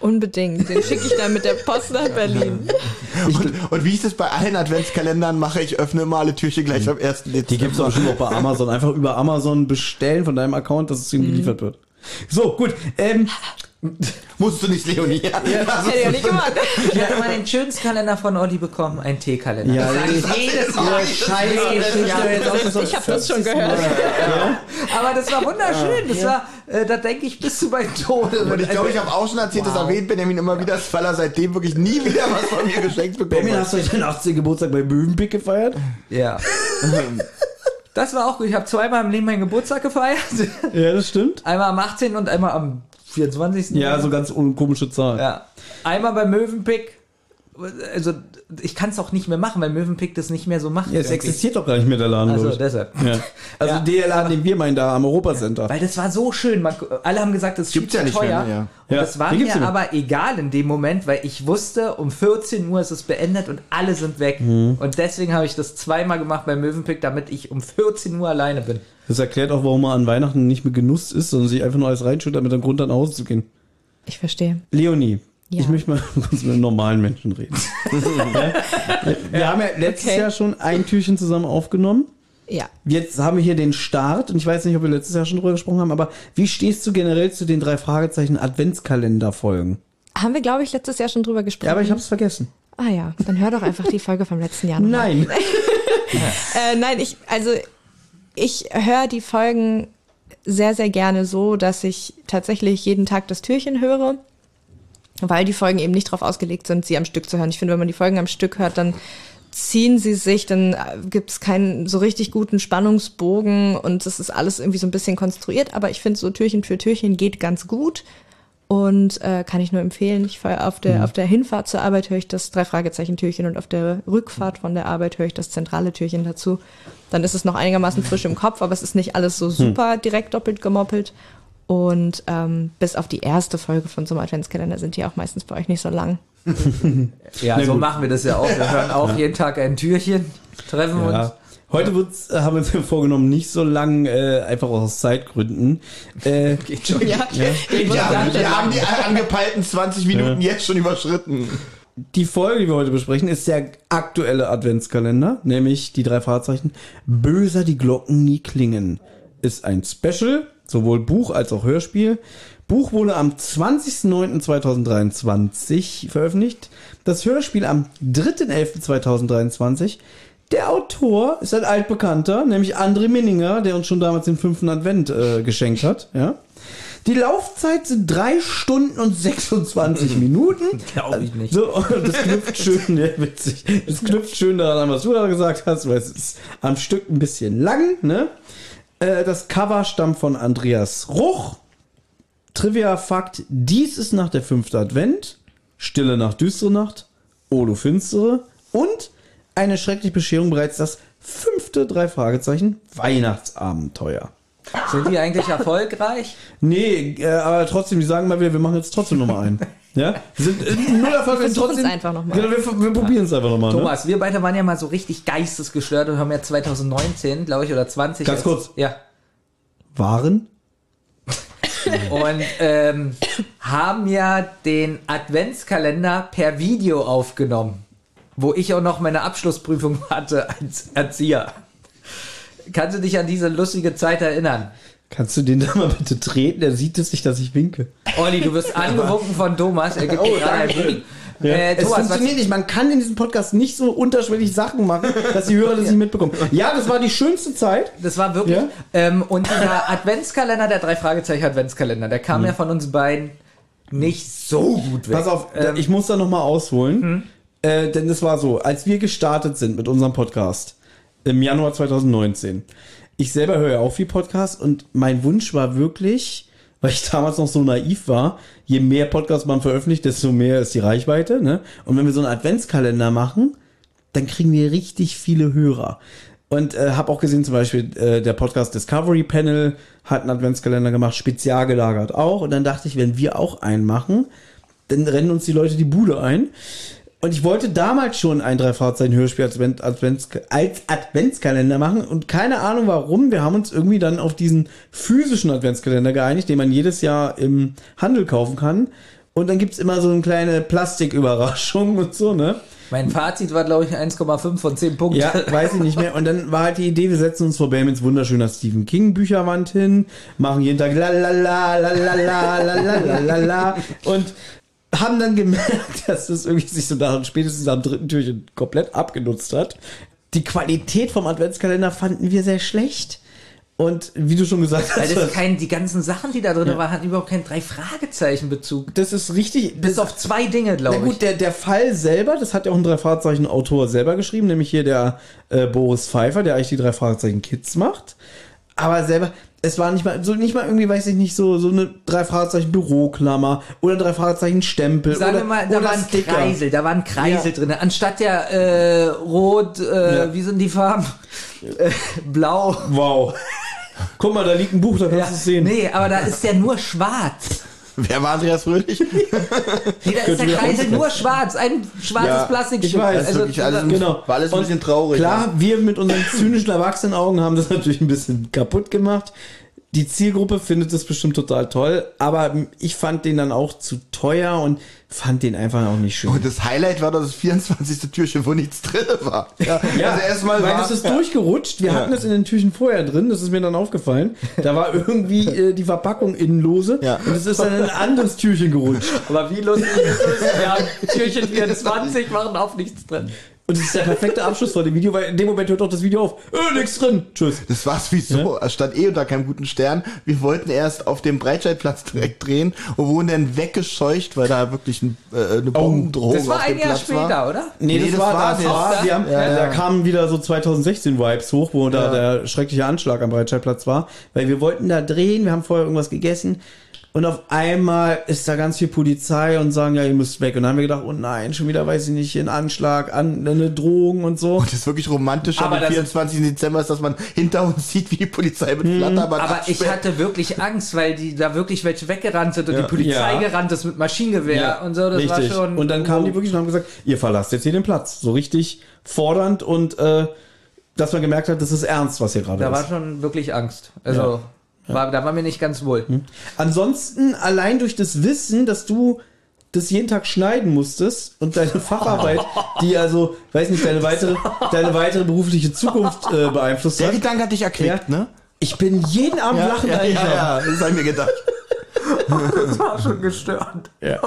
Unbedingt. Den schicke ich dann mit der Post nach Berlin. Und, und wie ich das bei allen Adventskalendern mache, ich öffne immer alle Türchen gleich am 1. Dezember. Die gibt's doch bestimmt auch bei Amazon. Einfach über Amazon bestellen von deinem Account, dass es ihm geliefert wird. So, gut. Ähm, Musst du nicht, Leonie. Ja. Hätte ich ja nicht gemacht. Ich hatte mal den schönsten Kalender von Olli bekommen, einen Teekalender. Ja, Das ja. jedes Ja, Jahr. scheiße. Ich habe das schon gehört. Aber das war wunderschön. Das war, äh, da denke ich bis zu meinem Tod. Und ich glaube, ich habe auch schon erzählt, das Wow. erwähnt Benjamin immer wieder, weil er seitdem wirklich nie wieder was von mir geschenkt bekommen Benjamin, hast du deinen 18. Geburtstag bei Möwenpick gefeiert? Ja. Das war auch gut. Ich habe zweimal im Leben meinen Geburtstag gefeiert. Ja, das stimmt. Einmal am 18. und einmal am 24. Ja, so ganz komische Zahl. Ja. Einmal bei Möwenpick. Also, ich kann es auch nicht mehr machen, weil Möwenpick das nicht mehr so macht. Ja, es irgendwie. existiert doch gar nicht mehr der Laden. Also, deshalb. ja. Also Ja. der Laden, den wir meinen, da am Europacenter. Weil das war so schön. Man, alle haben gesagt, das ist Gibt's viel ja zu nicht mehr, teuer. ne, ja. Und Ja, das war mir mehr. aber egal in dem Moment, weil ich wusste, um 14 Uhr ist es beendet und alle sind weg. Mhm. Und deswegen habe ich das zweimal gemacht bei Möwenpick, damit ich um 14 Uhr alleine bin. Das erklärt auch, warum man an Weihnachten nicht mit Genuss ist, sondern sich einfach nur alles reinschüttet, damit er Grund hat, nach Hause zu gehen. Ich verstehe. Leonie, Ja. ich möchte mal kurz mit normalen Menschen reden. Wir haben ja letztes Okay. Jahr schon ein Türchen zusammen aufgenommen. Ja. Jetzt haben wir hier den Start und ich weiß nicht, ob wir letztes Jahr schon drüber gesprochen haben, aber wie stehst du generell zu den drei Fragezeichen Adventskalender-Folgen? Haben wir, glaube ich, letztes Jahr schon drüber gesprochen. Ja, aber ich habe es vergessen. Ah ja, dann hör doch einfach die Folge vom letzten Jahr nochmal. Nein. Äh, nein, ich, also ich höre die Folgen sehr, sehr gerne so, dass ich tatsächlich jeden Tag das Türchen höre, weil die Folgen eben nicht darauf ausgelegt sind, sie am Stück zu hören. Ich finde, wenn man die Folgen am Stück hört, dann ziehen sie sich, dann gibt es keinen so richtig guten Spannungsbogen und es ist alles irgendwie so ein bisschen konstruiert, aber ich finde so Türchen für Türchen geht ganz gut. Und äh, kann ich nur empfehlen. Ich fahre auf der, auf der Hinfahrt zur Arbeit höre ich das drei Fragezeichen Türchen und auf der Rückfahrt von der Arbeit höre ich das zentrale Türchen dazu. Dann ist es noch einigermaßen frisch im Kopf, aber es ist nicht alles so super direkt doppelt gemoppelt. Und ähm, bis auf die erste Folge von so einem Adventskalender sind die auch meistens bei euch nicht so lang. Ja, Na so gut. machen wir das ja auch. Wir hören auch jeden Tag ein Türchen, treffen uns. Ja. Heute wird's, äh, haben wir uns ja vorgenommen, nicht so lang, äh, einfach aus Zeitgründen. Äh, Geht schon. Ja, Ja, sagen, wir haben die angepeilten 20 Minuten jetzt schon überschritten. Die Folge, die wir heute besprechen, ist der aktuelle Adventskalender, nämlich die drei Fahrzeichen Böser die Glocken nie klingen. Ist ein Special, sowohl Buch als auch Hörspiel. Buch wurde am 20.09.2023 veröffentlicht. Das Hörspiel am 3.11.2023. Der Autor ist ein altbekannter, nämlich André Minninger, der uns schon damals den fünften Advent äh, geschenkt hat. Ja. Die Laufzeit sind drei Stunden und 26 Minuten. Glaube ich nicht. So, das knüpft schön, ja, witzig. Das knüpft schön daran an, was du da gesagt hast, weil es ist am Stück ein bisschen lang, ne? Äh, Das Cover stammt von Andreas Ruch. Trivia-Fakt: Dies ist nach der fünfte Advent, Stille Nacht, düstere Nacht, Odo Finstere und eine schreckliche Bescherung bereits das fünfte drei Fragezeichen Weihnachtsabenteuer. Sind die eigentlich erfolgreich? Nee, äh, aber trotzdem, die sagen mal wieder, wir machen jetzt trotzdem nochmal einen. Ja? Wir sind äh, null Erfolg, wir trotzdem. einfach noch mal. Genau, wir, wir probieren es einfach nochmal. Ne? Thomas, wir beide waren ja mal so richtig geistesgestört und haben ja 2019, glaube ich, oder 20. Ganz als- kurz. Ja. Waren? Und ähm, haben ja den Adventskalender per Video aufgenommen, wo ich auch noch meine Abschlussprüfung hatte als Erzieher. Kannst du dich an diese lustige Zeit erinnern? Kannst du den da mal bitte treten? Der sieht es nicht, dass ich winke. Olli, du wirst angewunken von Thomas. Er gibt dir gerade ein Wink. Äh, es Thomas, funktioniert nicht. Man kann in diesem Podcast nicht so unterschwellig Sachen machen, dass die Hörer das nicht mitbekommen. Ja, das war die schönste Zeit. das war wirklich. Ja? Ähm, und dieser Adventskalender, der drei Fragezeichen Adventskalender, der kam ja von uns beiden nicht so gut weg. Pass auf, Ähm, ich muss da nochmal ausholen. Äh, denn es war so, als wir gestartet sind mit unserem Podcast im Januar 2019, ich selber höre ja auch viel Podcasts und mein Wunsch war wirklich, weil ich damals noch so naiv war, je mehr Podcasts man veröffentlicht, desto mehr ist die Reichweite. Ne? Und wenn wir so einen Adventskalender machen, dann kriegen wir richtig viele Hörer. Und äh, habe auch gesehen, zum Beispiel äh, der Podcast Discovery Panel hat einen Adventskalender gemacht, spezial gelagert auch. Und dann dachte ich, wenn wir auch einen machen, dann rennen uns die Leute die Bude ein. Und ich wollte damals schon ein drei Fahrzeichen Hörspiel als, Advent, Advents, als Adventskalender machen und keine Ahnung warum. Wir haben uns irgendwie dann auf diesen physischen Adventskalender geeinigt, den man jedes Jahr im Handel kaufen kann. Und dann gibt's immer so eine kleine Plastiküberraschung und so, ne? Mein Fazit war, glaube ich, 1,5 von 10 Punkten. Ja, weiß ich nicht mehr. Und dann war halt die Idee, wir setzen uns vor Bamins wunderschöner Stephen King Bücherwand hin, machen jeden Tag la la la la la la la la la la und haben dann gemerkt, dass das irgendwie sich so nach spätestens am dritten Türchen komplett abgenutzt hat. Die Qualität vom Adventskalender fanden wir sehr schlecht. Und wie du schon gesagt Weil hast, das kein, die ganzen Sachen, die da drin waren, hatten überhaupt keinen Drei-Fragezeichen-Bezug. das ist richtig. Bis auf zwei Dinge, Na glaube gut, ich. der, der Fall selber, das hat ja auch ein Drei-Fragezeichen-Autor selber geschrieben, nämlich hier der äh, Boris Pfeiffer, der eigentlich die Drei-Fragezeichen-Kids macht. Aber selber, es war nicht mal, so nicht mal irgendwie, weiß ich nicht, so, so eine Drei-Fragezeichen-Büroklammer oder Drei-Fragezeichen-Stempel Sagen oder, wir mal, da oder war ein Sticker. Kreisel, da war ein Kreisel Ja. drin. Anstatt der äh, rot, äh, Ja. wie sind die Farben? Äh, blau. Wow. Guck mal, da liegt ein Buch, da kannst du es sehen. Nee, aber da ist der nur schwarz. Wer war Andreas Fröhlich? Nee, da ist der Kreisel nur schwarz. Ein schwarzes Ja, Plastikstück. ich weiß, Das ist wirklich alles, genau. war alles ein bisschen traurig. Klar, wir mit unseren zynischen Erwachsenenaugen haben das natürlich ein bisschen kaputt gemacht. Die Zielgruppe findet das bestimmt total toll, aber ich fand den dann auch zu teuer und fand den einfach auch nicht schön. Und das Highlight war doch das 24. Türchen, wo nichts drin war. Ja, Ja, also erstmal weil war das ist durchgerutscht. Wir Ja. hatten das in den Türchen vorher drin, das ist mir dann aufgefallen. Da war irgendwie äh, die Verpackung innen lose Ja. und es ist dann in ein anderes Türchen gerutscht. Aber wie lustig ist es? Wir haben Türchen 24, machen auf nichts drin. Und das ist der perfekte Abschluss von dem Video, weil in dem Moment hört auch das Video auf. Äh, nix drin. Tschüss. Das war's wieso. Es stand eh unter keinem guten Stern. Wir wollten erst auf dem Breitscheidplatz direkt drehen und wurden dann weggescheucht, weil da wirklich ein, äh, eine Bombendrohung Das war auf ein Jahr Platz später, war. oder? Nee, das, war, das das. war, wir haben, Ja, ja. da kamen wieder so 2016-Vibes hoch, wo da der schreckliche Anschlag am Breitscheidplatz war, weil wir wollten da drehen, wir haben vorher irgendwas gegessen und auf einmal ist da ganz viel Polizei und sagen, ja, ihr müsst weg. Und dann haben wir gedacht, oh nein, schon wieder, weiß ich nicht, ein Anschlag, an, eine Drohung und so. Und das ist wirklich romantisch Aber am das- 24. Dezember ist, dass man hinter uns sieht, wie die Polizei mit Flatterband Aber ich hatte wirklich Angst, weil die da wirklich welche weggerannt sind und Ja. die Polizei Ja. gerannt ist mit Maschinengewehr und so. Das richtig. war schon. und dann kamen die wirklich und haben gesagt, ihr verlasst jetzt hier den Platz. So richtig fordernd und äh, dass man gemerkt hat, das ist ernst, was hier gerade Da ist. war schon wirklich Angst. Also, War, da war mir nicht ganz wohl. Ansonsten, allein durch das Wissen, dass du das jeden Tag schneiden musstest und deine Facharbeit, die also, weiß nicht, deine weitere, deine weitere berufliche Zukunft äh, beeinflusst Der hat. Gedanke hat dich erquickt, Ja. ne? Ich bin jeden Abend lachend ja, ja, eingeschlafen. ja, das habe ich mir gedacht. Das war schon gestört. Ja.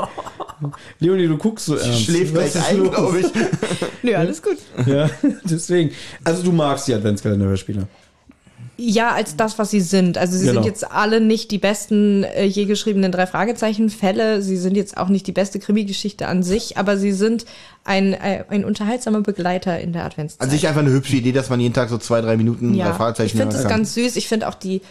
Leonie, du guckst so ernst. Schläft gleich ist ein, glaube ich. Nö, alles gut. Ja, deswegen. Also du magst die Adventskalender-Hörspiele. Ja, als das, was sie sind. Also sie Genau. sind jetzt alle nicht die besten äh, je geschriebenen drei Fragezeichen-Fälle. Sie sind jetzt auch nicht die beste Krimi-Geschichte an sich, aber sie sind ein, äh, ein unterhaltsamer Begleiter in der Adventszeit. An sich einfach eine hübsche Idee, dass man jeden Tag so zwei, drei Minuten drei ja, Fragezeichen ich finde es ganz süß. Ich finde auch die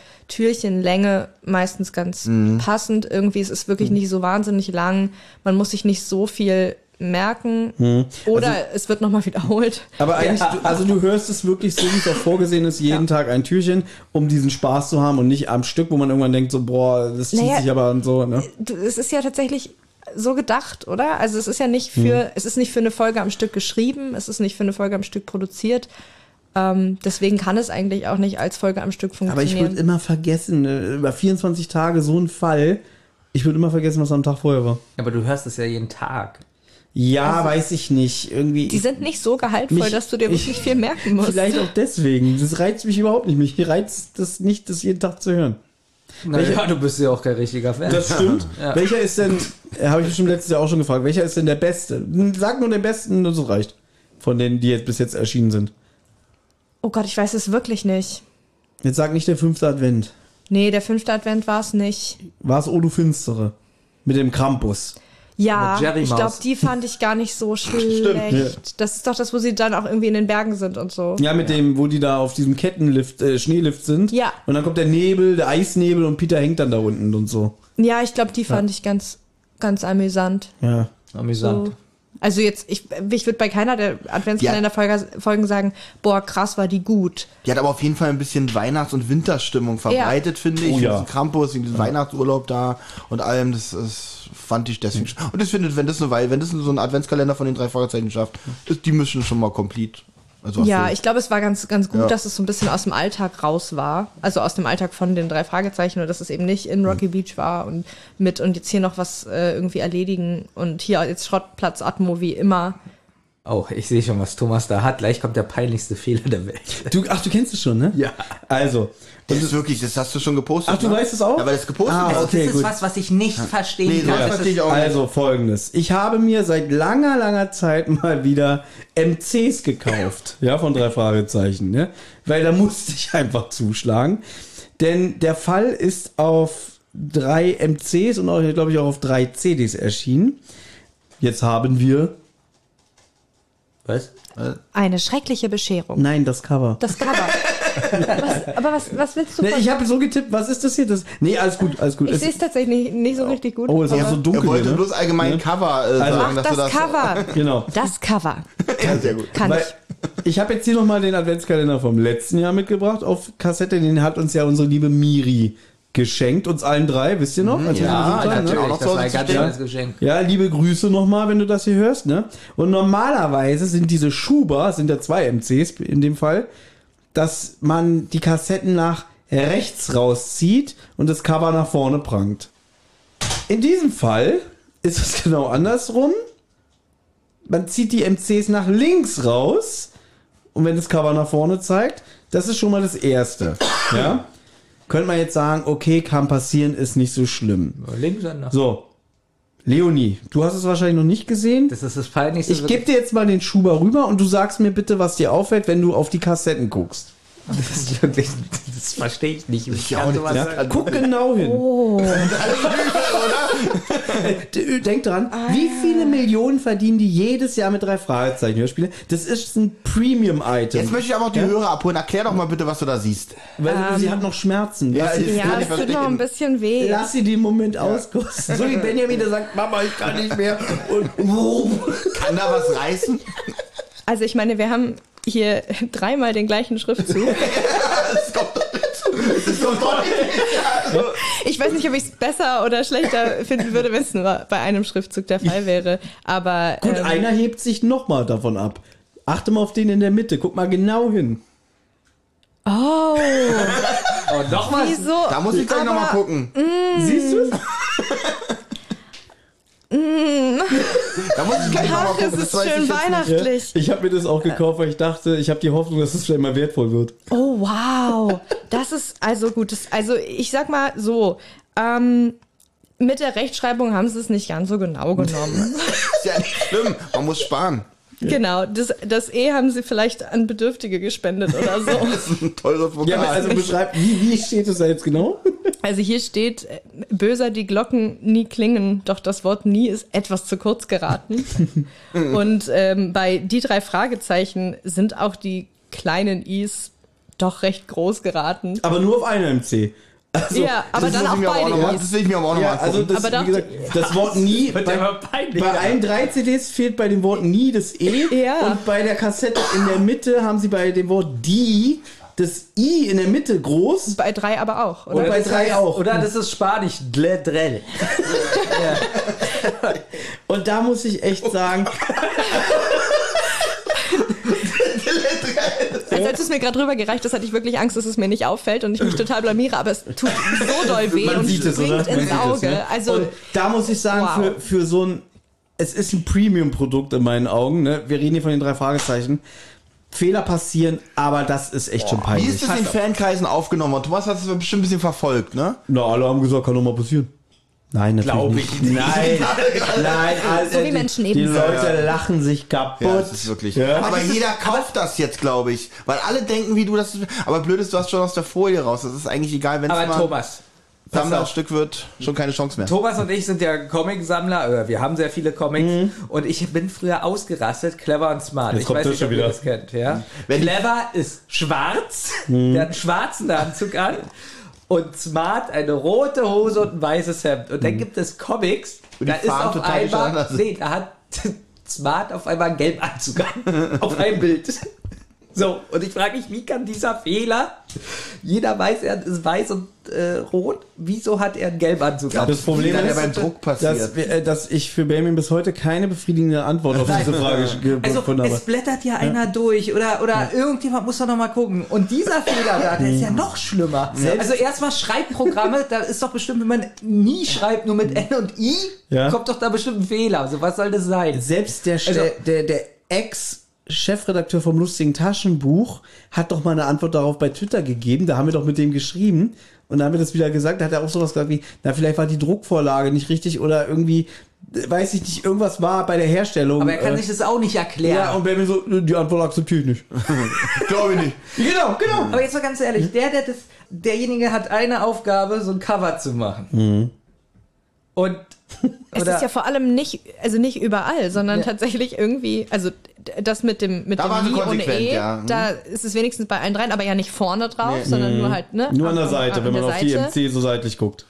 Türchenlänge meistens ganz Mhm. passend. Irgendwie es ist wirklich nicht so wahnsinnig lang. Man muss sich nicht so viel merken. Mhm. Oder Also es wird nochmal wiederholt. Aber eigentlich, du, also du hörst es wirklich so, wie es auch vorgesehen ist, jeden Tag ein Türchen, um diesen Spaß zu haben und nicht am Stück, wo man irgendwann denkt, so, boah, das zieht Naja, sich aber und so, ne? es ist ja tatsächlich so gedacht, oder? Also es ist ja nicht für, Mhm. es ist nicht für eine Folge am Stück geschrieben, es ist nicht für eine Folge am Stück produziert. Ähm, deswegen kann es eigentlich auch nicht als Folge am Stück Aber ich funktionieren. würde immer vergessen, äh, über 24 Tage so ein Fall, ich würde immer vergessen, was am Tag vorher war. Aber du hörst es ja jeden Tag. Ja, weiß ich nicht. Irgendwie. die sind nicht so gehaltvoll, Mich- dass du dir wirklich ich- viel merken musst. Vielleicht auch deswegen. Das reizt mich überhaupt nicht. Mich reizt das nicht, das jeden Tag zu hören. Naja, du bist ja auch kein richtiger Fan. Das stimmt. Ja. Welcher ist denn, äh, habe ich bestimmt letztes Jahr auch schon gefragt, welcher ist denn der beste? Sag nur den besten, das reicht. Von denen, die jetzt bis jetzt erschienen sind. Oh Gott, ich weiß es wirklich nicht. Jetzt sag nicht der fünfte Advent. Nee, der fünfte Advent war es nicht. War es Odu Finstere? Mit dem Krampus. Ja, ich glaube, die fand ich gar nicht so schlecht. Das ist doch das, wo sie dann auch irgendwie in den Bergen sind und so. Ja, mit dem, wo die da auf diesem Kettenlift, äh, Schneelift sind. Ja. Und dann kommt der Nebel, der Eisnebel und Peter hängt dann da unten und so. Ja, ich glaube, die fand ich ganz, ganz amüsant. Ja. Amüsant. So. Also jetzt, ich, ich würde bei keiner der Adventskalender-Folgen sagen, boah, krass, war die gut. Die hat aber auf jeden Fall ein bisschen Weihnachts- und Winterstimmung verbreitet, finde ich. Oh ja. Krampus, diesen Weihnachtsurlaub da und allem, das, das fand ich deswegen. sch- Und ich finde, wenn das eine Weile, wenn das so ein Adventskalender von den drei Fragezeichen schafft, ist die Mission schon mal komplett. Also Ja, ich glaube, es war ganz, ganz gut, Ja. dass es so ein bisschen aus dem Alltag raus war. Also aus dem Alltag von den drei Fragezeichen und dass es eben nicht in Rocky Beach war und mit und jetzt hier noch was äh, irgendwie erledigen und hier jetzt Schrottplatz Atmo wie immer. Oh, ich sehe schon, was Thomas da hat. Gleich kommt der peinlichste Fehler der Welt. Du, ach, du kennst es schon, ne? Ja. Also. das ist wirklich, das hast du schon gepostet. Ach, du ne? weißt es auch? Ja, weil das gepostet Ah, ist. okay, das ist gut. was, was ich nicht verstehen Nee, kann. das Das verstehe ich auch nicht. Also folgendes. Ich habe mir seit langer, langer Zeit mal wieder MCs gekauft. ja, von drei Fragezeichen. Ne? Weil da musste ich einfach zuschlagen. Denn der Fall ist auf drei MCs und auch, glaube ich, auch auf drei CDs erschienen. Jetzt haben wir. Was? Eine schreckliche Bescherung. Nein, das Cover. Das Cover. was, aber was, was willst du Ne, von- ich habe so getippt, was ist das hier? Das, nee, alles gut, alles gut. Ich Es- sehe es tatsächlich nicht, nicht so richtig gut. oh, es ist so dunkel. Er wollte ne? bloß allgemein Cover äh, sagen, Ach, dass das, du das. Cover. Genau. Das Cover. Ja, sehr gut. Kann Weil ich. ich habe jetzt hier nochmal den Adventskalender vom letzten Jahr mitgebracht auf Kassette. Den hat uns ja unsere liebe Miri geschenkt, uns allen drei, wisst ihr noch? Als wir Ja, natürlich. Auch noch das war ganz schönes Geschenk. Ja, liebe Grüße nochmal, wenn du das hier hörst, ne? Und normalerweise sind diese Schuber, sind ja zwei MCs in dem Fall, dass man die Kassetten nach rechts rauszieht und das Cover nach vorne prangt. In diesem Fall ist es genau andersrum. Man zieht die MCs nach links raus und wenn das Cover nach vorne zeigt, das ist schon mal das Erste. Ja? Könnte man jetzt sagen, okay, kann passieren, ist nicht so schlimm. Links. So, Leonie, du hast es wahrscheinlich noch nicht gesehen. Das ist das Peinlichste. Ich gebe dir jetzt mal den Schuber rüber und du sagst mir bitte, was dir auffällt, wenn du auf die Kassetten guckst. Das ist wirklich, das verstehe ich nicht. Ich auch kann nicht, ja. sagen. Guck genau hin. D- Denk dran, wie viele Millionen verdienen die jedes Jahr mit drei Fragezeichen Hörspiele? Das ist ein Premium-Item. Jetzt möchte ich aber auch die Hörer abholen. Erklär doch mal bitte, was du da siehst. Weil sie hat noch Schmerzen. Ja, sie, ich- Ja, es tut noch ein bisschen weh. lass sie den Moment auskosten. So wie Benjamin, der sagt, Mama, ich kann nicht mehr. Und Kann da was reißen? Also ich meine, wir haben hier dreimal den gleichen Schriftzug. Das kommt doch nicht. Das kommt doch nicht. Ich weiß nicht, ob ich es besser oder schlechter finden würde, wenn es nur bei einem Schriftzug der Fall wäre. Aber Gut, ähm, einer hebt sich nochmal davon ab. Achte mal auf den in der Mitte. Guck mal genau hin. oh, Oh, noch was? wieso? Da muss ich gleich nochmal gucken. Siehst du es? Da muss ich gleich nochmal gucken. es Das ist schön jetzt nicht. weihnachtlich. Ich habe mir das auch gekauft, weil ich dachte, ich habe die Hoffnung, dass es vielleicht mal wertvoll wird. Oh, wow. Das ist also gut. Das, also ich sag mal so, ähm, mit der Rechtschreibung haben sie es nicht ganz so genau genommen. Ist ja nicht schlimm. Man muss sparen. Genau, das, das E haben sie vielleicht an Bedürftige gespendet oder so. Das ist ein teures Vokal. Ja, also beschreib, wie, wie steht es da jetzt genau? Also hier steht, böser die Glocken nie klingen, doch das Wort nie ist etwas zu kurz geraten. Und ähm, bei die drei Fragezeichen sind auch die kleinen Is doch recht groß geraten. Aber nur auf einem MC. Also, ja, aber das dann auch beide Is. Das will ich mir aber auch ja, nochmal also angucken. das, Aber wie doch- gesagt, das Wort nie, bei, bei allen drei CDs fehlt bei dem Wort nie das E. Ja. Und bei der Kassette in der Mitte haben sie bei dem Wort die das I in der Mitte groß. Bei drei aber auch, oder? Und bei drei heißt- auch. Oder das ist Spanisch. Dledrell. Und da muss ich echt sagen, Als es mir gerade rübergereicht ist, hatte ich wirklich Angst, dass es mir nicht auffällt und ich mich total blamiere, aber es tut so doll weh man und sieht es, springt ins sieht es, Auge. ne? Also und da muss ich sagen, Wow. für, für so ein, es ist ein Premium-Produkt in meinen Augen, ne? Wir reden hier von den drei Fragezeichen. Fehler passieren, aber das ist echt schon Wie peinlich. ist das in Fankreisen aufgenommen worden? Thomas hat es bestimmt ein bisschen verfolgt, ne? Na, alle haben gesagt, kann doch mal passieren. Nein, natürlich Glaub nicht. ich nicht. Nein, nein, also So wie die- Menschen neben Die. Leute lachen sich kaputt. Ja, das ist wirklich. Ja. Aber jeder kauft das jetzt, glaube ich. Weil alle denken, wie du das. Aber blöd ist, du hast schon aus der Folie raus. Das ist eigentlich egal, wenn es Aber mal. Thomas, Sammlerstück wird, schon keine Chance mehr. Thomas und ich sind ja Comic-Sammler, wir haben sehr viele Comics und ich bin früher ausgerastet, clever und smart. Jetzt ich kommt weiß nicht, ob ihr wieder. das kennt, ja. Wenn- clever ist schwarz, der hat einen schwarzen Anzug an und smart eine rote Hose und ein weißes Hemd. Und dann gibt es Comics, Wo da ist auf einmal, nee, da hat smart auf einmal einen gelben Anzug an, auf einem Bild. So, und ich frage mich, wie kann dieser Fehler, jeder weiß, er ist weiß und äh, rot, wieso hat er einen gelben Anzug an? Das Problem ist, ja beim Druck passiert. dass, wir- äh, dass ich für Benjamin bis heute keine befriedigende Antwort auf diese Frage ge- Also gefunden es habe. blättert ja einer durch oder, oder irgendjemand muss doch noch mal gucken. Und dieser Fehler da, der ist ja noch schlimmer. Also erstmal Schreibprogramme, da ist doch bestimmt, wenn man nie schreibt, nur mit N und I, Ja. kommt doch da bestimmt ein Fehler. Also was soll das sein? Selbst der, Also- der, der, der Ex-Chefredakteur vom lustigen Taschenbuch hat doch mal eine Antwort darauf bei Twitter gegeben. Da haben wir doch mit dem geschrieben. Und da haben wir das wieder gesagt. Da hat er auch sowas gesagt wie, na, vielleicht war die Druckvorlage nicht richtig oder irgendwie, weiß ich nicht, irgendwas war bei der Herstellung. Aber er kann äh, sich das auch nicht erklären. Ja, und Benjamin so, die Antwort akzeptiere ich nicht. Glaube ich nicht. genau, genau. Aber jetzt mal ganz ehrlich, der, der das, derjenige hat eine Aufgabe, so ein Cover zu machen. Mhm. Und Es ist ja vor allem nicht, also nicht überall, sondern Ja. tatsächlich irgendwie, also das mit dem mit Da dem Nie ohne E, ja. Mhm. da ist es wenigstens bei allen dreien, aber ja nicht vorne drauf, sondern nur halt, ne? Nur an der am- Seite, an wenn man auf die. MC so seitlich guckt.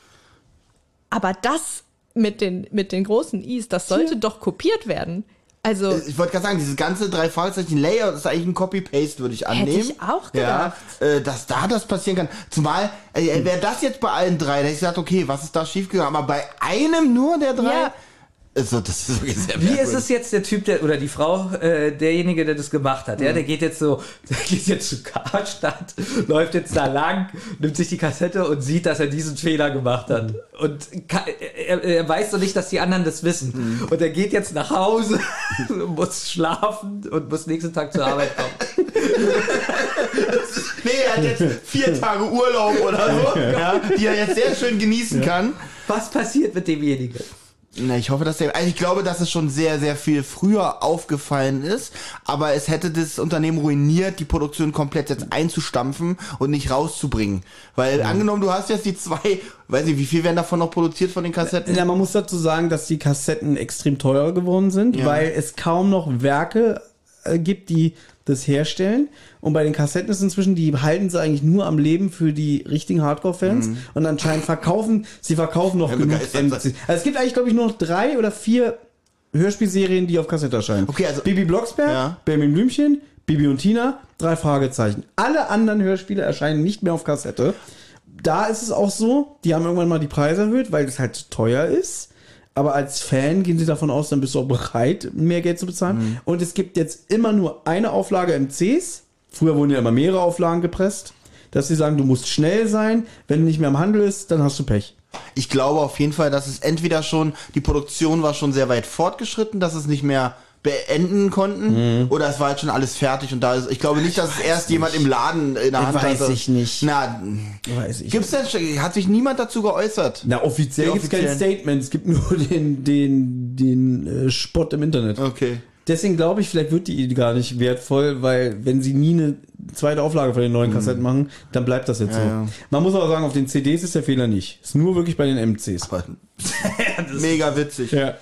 Aber das mit den, mit den großen Is, das sollte doch kopiert werden. Also, Ich wollte gerade sagen, dieses ganze drei Fragezeichen Layout ist eigentlich ein Copy-Paste, würde ich annehmen. ich auch Ja, äh, dass da das passieren kann. Zumal, äh, wäre das jetzt bei allen drei, da hätte ich gesagt, okay, was ist da schiefgegangen? Aber bei einem nur der drei? Ja. Also, das ist wirklich sehr Wie ist es jetzt der Typ, der oder die Frau, äh, derjenige, der das gemacht hat? Ja, der geht jetzt so, der geht jetzt zu Karstadt, läuft jetzt da lang, nimmt sich die Kassette und sieht, dass er diesen Fehler gemacht hat. Und ka- er, er weiß doch nicht, dass die anderen das wissen. Und er geht jetzt nach Hause, muss schlafen und muss nächsten Tag zur Arbeit kommen. Nee, er hat jetzt vier Tage Urlaub oder so, ja, die er jetzt sehr schön genießen kann. Was passiert mit demjenigen? Na, ich hoffe, dass der, also ich glaube, dass es schon sehr, sehr viel früher aufgefallen ist, aber es hätte das Unternehmen ruiniert, die Produktion komplett jetzt einzustampfen und nicht rauszubringen. Weil angenommen, du hast jetzt die zwei, weiß nicht, wie viel werden davon noch produziert von den Kassetten? Ja, man muss dazu sagen, dass die Kassetten extrem teuer geworden sind, Ja. weil es kaum noch Werke äh, gibt, die das herstellen. Und bei den Kassetten ist inzwischen, die halten sie eigentlich nur am Leben für die richtigen Hardcore-Fans. Und anscheinend verkaufen, sie verkaufen noch Ja, genug MCs. Also es gibt eigentlich, glaube ich, nur noch drei oder vier Hörspielserien, die auf Kassette erscheinen. Okay, also- Bibi Blocksberg, Ja. Benjamin Blümchen, Bibi und Tina, drei Fragezeichen. Alle anderen Hörspiele erscheinen nicht mehr auf Kassette. Da ist es auch so, die haben irgendwann mal die Preise erhöht, weil es halt teuer ist. Aber als Fan gehen sie davon aus, dann bist du auch bereit, mehr Geld zu bezahlen. Und es gibt jetzt immer nur eine Auflage MCs. Früher wurden ja immer mehrere Auflagen gepresst. Dass sie sagen, du musst schnell sein. Wenn nicht mehr am Handel ist, dann hast du Pech. Ich glaube auf jeden Fall, dass es entweder schon, die Produktion war schon sehr weit fortgeschritten, dass es nicht mehr beenden konnten, oder es war jetzt schon alles fertig und da ist, ich glaube nicht, dass es erst jemand im Laden in der Hand Weiß hatte. ich nicht. Na, Weiß ich. gibt's denn, hat sich niemand dazu geäußert? Na, offiziell Die gibt es kein. Statement. Es gibt nur den, den, den äh, Spott im Internet. Okay. Deswegen glaube ich, vielleicht wird die gar nicht wertvoll, weil wenn sie nie eine zweite Auflage von den neuen Kassetten machen, dann bleibt das jetzt so. Mhm. ja. Man muss aber sagen, auf den CDs ist der Fehler nicht. Ist nur wirklich bei den MCs. Mega witzig. Ja.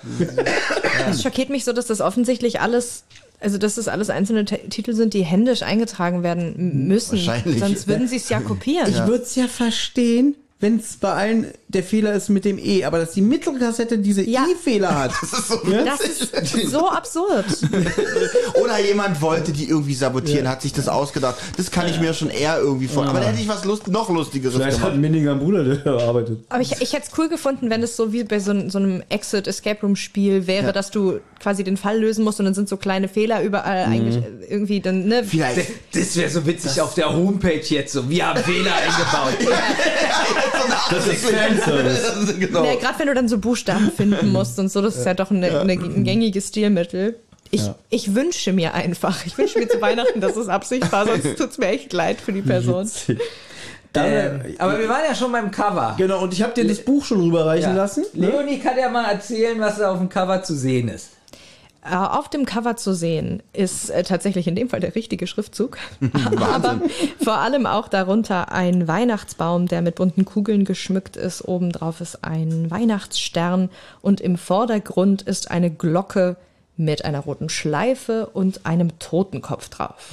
Es schockiert mich so, dass das offensichtlich alles, also dass das alles einzelne T Titel sind, die händisch eingetragen werden müssen. Wahrscheinlich. Sonst würden sie es ja kopieren. Ich würde es ja verstehen, wenn es bei allen der Fehler ist mit dem E, aber dass die mittlere Kassette diese Ja. E-Fehler hat. Das ist so Ja? Das ist so absurd. Oder jemand wollte die irgendwie sabotieren, hat sich das ausgedacht. Das kann ich mir schon eher irgendwie vor. Aber da hätte ich was Lust, noch Lustigeres Vielleicht hat gemacht. ein Minninger Bruder, der arbeitet. Aber ich, ich hätte es cool gefunden, wenn es so wie bei so, so einem Exit-Escape-Room-Spiel wäre, dass du quasi den Fall lösen musst und dann sind so kleine Fehler überall eigentlich irgendwie dann, ne? Vielleicht. Das wäre so witzig auf der Homepage jetzt so. Wir haben Fehler eingebaut. Das ist Fanservice. genau. Ja, gerade wenn du dann so Buchstaben finden musst und so, das ist ja doch eine, eine, ein gängiges Stilmittel. Ich, Ja. ich wünsche mir einfach, ich wünsche mir zu Weihnachten, dass es Absicht war, sonst tut's mir echt leid für die Person. Dann, ähm, äh, aber wir waren ja schon beim Cover. genau, und ich habe dir das Buch schon rüberreichen Ja. lassen. Ne? Leonie kann ja mal erzählen, was da auf dem Cover zu sehen ist. Äh, Auf dem Cover zu sehen ist äh, tatsächlich in dem Fall der richtige Schriftzug, aber vor allem auch darunter ein Weihnachtsbaum, der mit bunten Kugeln geschmückt ist. Obendrauf ist ein Weihnachtsstern und im Vordergrund ist eine Glocke mit einer roten Schleife und einem Totenkopf drauf.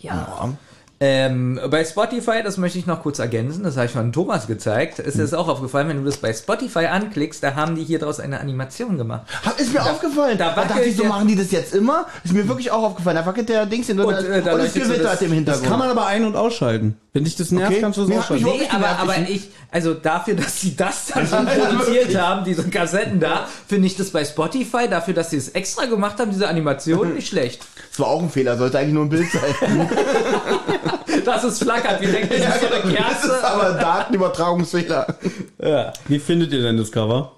Ja. Ähm, bei Spotify, das möchte ich noch kurz ergänzen, das habe ich von Thomas gezeigt. Es ist auch aufgefallen, wenn du das bei Spotify anklickst, da haben die hier draus eine Animation gemacht. Ist mir aufgefallen. da Da, dachte ich, so machen die das jetzt immer. Ist mir wirklich auch aufgefallen. Da wackelt der Dings hin und, Und, da- äh, da und es gewittert das- im Das Hintergrund. kann man aber ein- und ausschalten. Wenn dich das nervt, Okay. kannst du es Nee, ausschalten. mich Nee, aber, nervt. aber ich, also dafür, dass sie das dann schon produziert haben, diese Kassetten da, finde ich das bei Spotify, dafür, dass sie es extra gemacht haben, diese Animation, nicht schlecht. Das war auch ein Fehler, sollte eigentlich nur ein Bild sein. Dass es flackert, wir denken, das ist so eine Das ist Kerze. aber ein Datenübertragungsfehler. Wie findet ihr denn das Cover?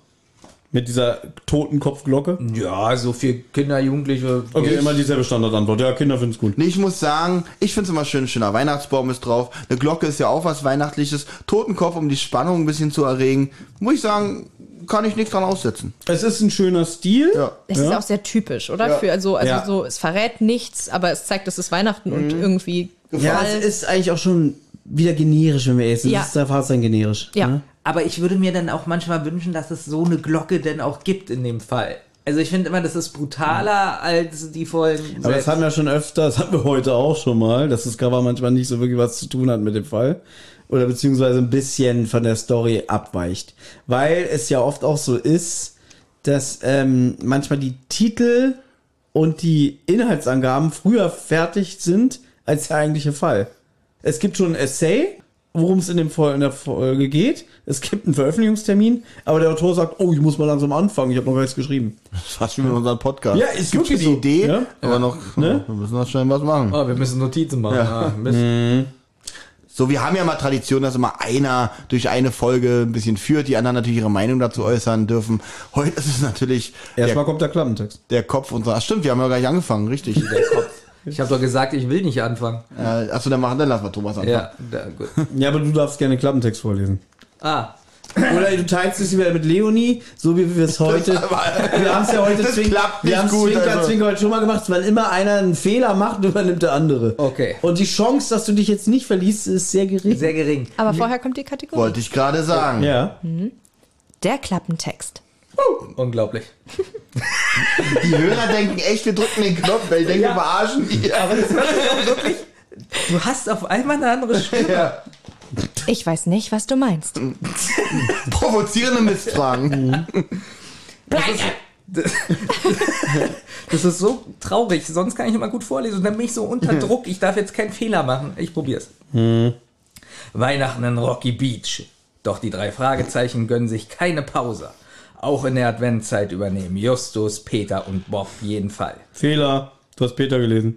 Mit dieser Totenkopfglocke? Ja, so für Kinder, Jugendliche. Okay, immer dieselbe Standardantwort. Ja, Kinder finden es gut. Nee, ich muss sagen, ich finde es immer schön, schöner Weihnachtsbaum ist drauf. Eine Glocke ist ja auch was Weihnachtliches. Totenkopf, um die Spannung ein bisschen zu erregen. Muss ich sagen, kann ich nichts dran aussetzen. Es ist ein schöner Stil. Ja. Es Ja. ist auch sehr typisch, oder? Ja. Für, also, also Ja. so, es verrät nichts, aber es zeigt, es ist Weihnachten und irgendwie Ja, Fall. es ist eigentlich auch schon wieder generisch, wenn wir essen. Ja. Das ist fast ein generisch. Ja. ne? Aber ich würde mir dann auch manchmal wünschen, dass es so eine Glocke denn auch gibt in dem Fall. Also ich finde immer, das ist brutaler als die Folgen. Aber das hatten wir schon öfter, das hatten wir heute auch schon mal, dass das Cover manchmal nicht so wirklich was zu tun hat mit dem Fall. Oder beziehungsweise ein bisschen von der Story abweicht. Weil es ja oft auch so ist, dass ähm, manchmal die Titel und die Inhaltsangaben früher fertig sind als der eigentliche Fall. Es gibt schon ein Essay, worum es in, dem Fol- in der Folge geht. Es gibt einen Veröffentlichungstermin, aber der Autor sagt, oh, ich muss mal langsam anfangen, ich habe noch gar nichts geschrieben. Das fast wie mit unserem Podcast. Ja, ist es gibt schon wirklich die so. Idee, Ja. aber noch, Ne? wir müssen noch schnell was machen. Oh, wir müssen Notizen machen. Ja. Ah, Mist. So, wir haben ja mal Tradition, dass immer einer durch eine Folge ein bisschen führt, die anderen natürlich ihre Meinung dazu äußern dürfen. Heute ist es natürlich Erstmal der, kommt der Klappentext. der Kopf unserer. Ach, stimmt, wir haben ja gar nicht angefangen, richtig. Der Kopf. Ich habe doch gesagt, ich will nicht anfangen. äh, achso, dann machen, dann lassen wir Thomas anfangen. Ja, da, gut. Ja, aber du darfst gerne Klappentext vorlesen. Ah, Oder du teilst es wieder mit Leonie, so wie wir es heute. wir haben es ja heute zwink- Wir haben es gut, Zwinker, also. Zwinker heute schon mal gemacht. Wenn immer einer einen Fehler macht, übernimmt der andere. Okay. Und die Chance, dass du dich jetzt nicht verliest, ist sehr gering. sehr gering. aber vorher kommt die Kategorie. Wollte ich gerade sagen. ja. Der Klappentext. Unglaublich. Die Hörer denken echt, wir drücken den Knopf, weil ich denke, wir verarschen die. Aber das hört sich auch wirklich. Du hast auf einmal eine andere Stimme. Ja. Ich weiß nicht, was du meinst. Provozierende Mistfragen. Das ist so traurig. Sonst kann ich immer gut vorlesen. Und dann bin ich so unter Druck. Ich darf jetzt keinen Fehler machen. Ich probier's. Weihnachten in Rocky Beach. Doch die drei Fragezeichen gönnen sich keine Pause. Auch in der Adventzeit übernehmen Justus, Peter und Bob jeden Fall. Fehler. Du hast Peter gelesen.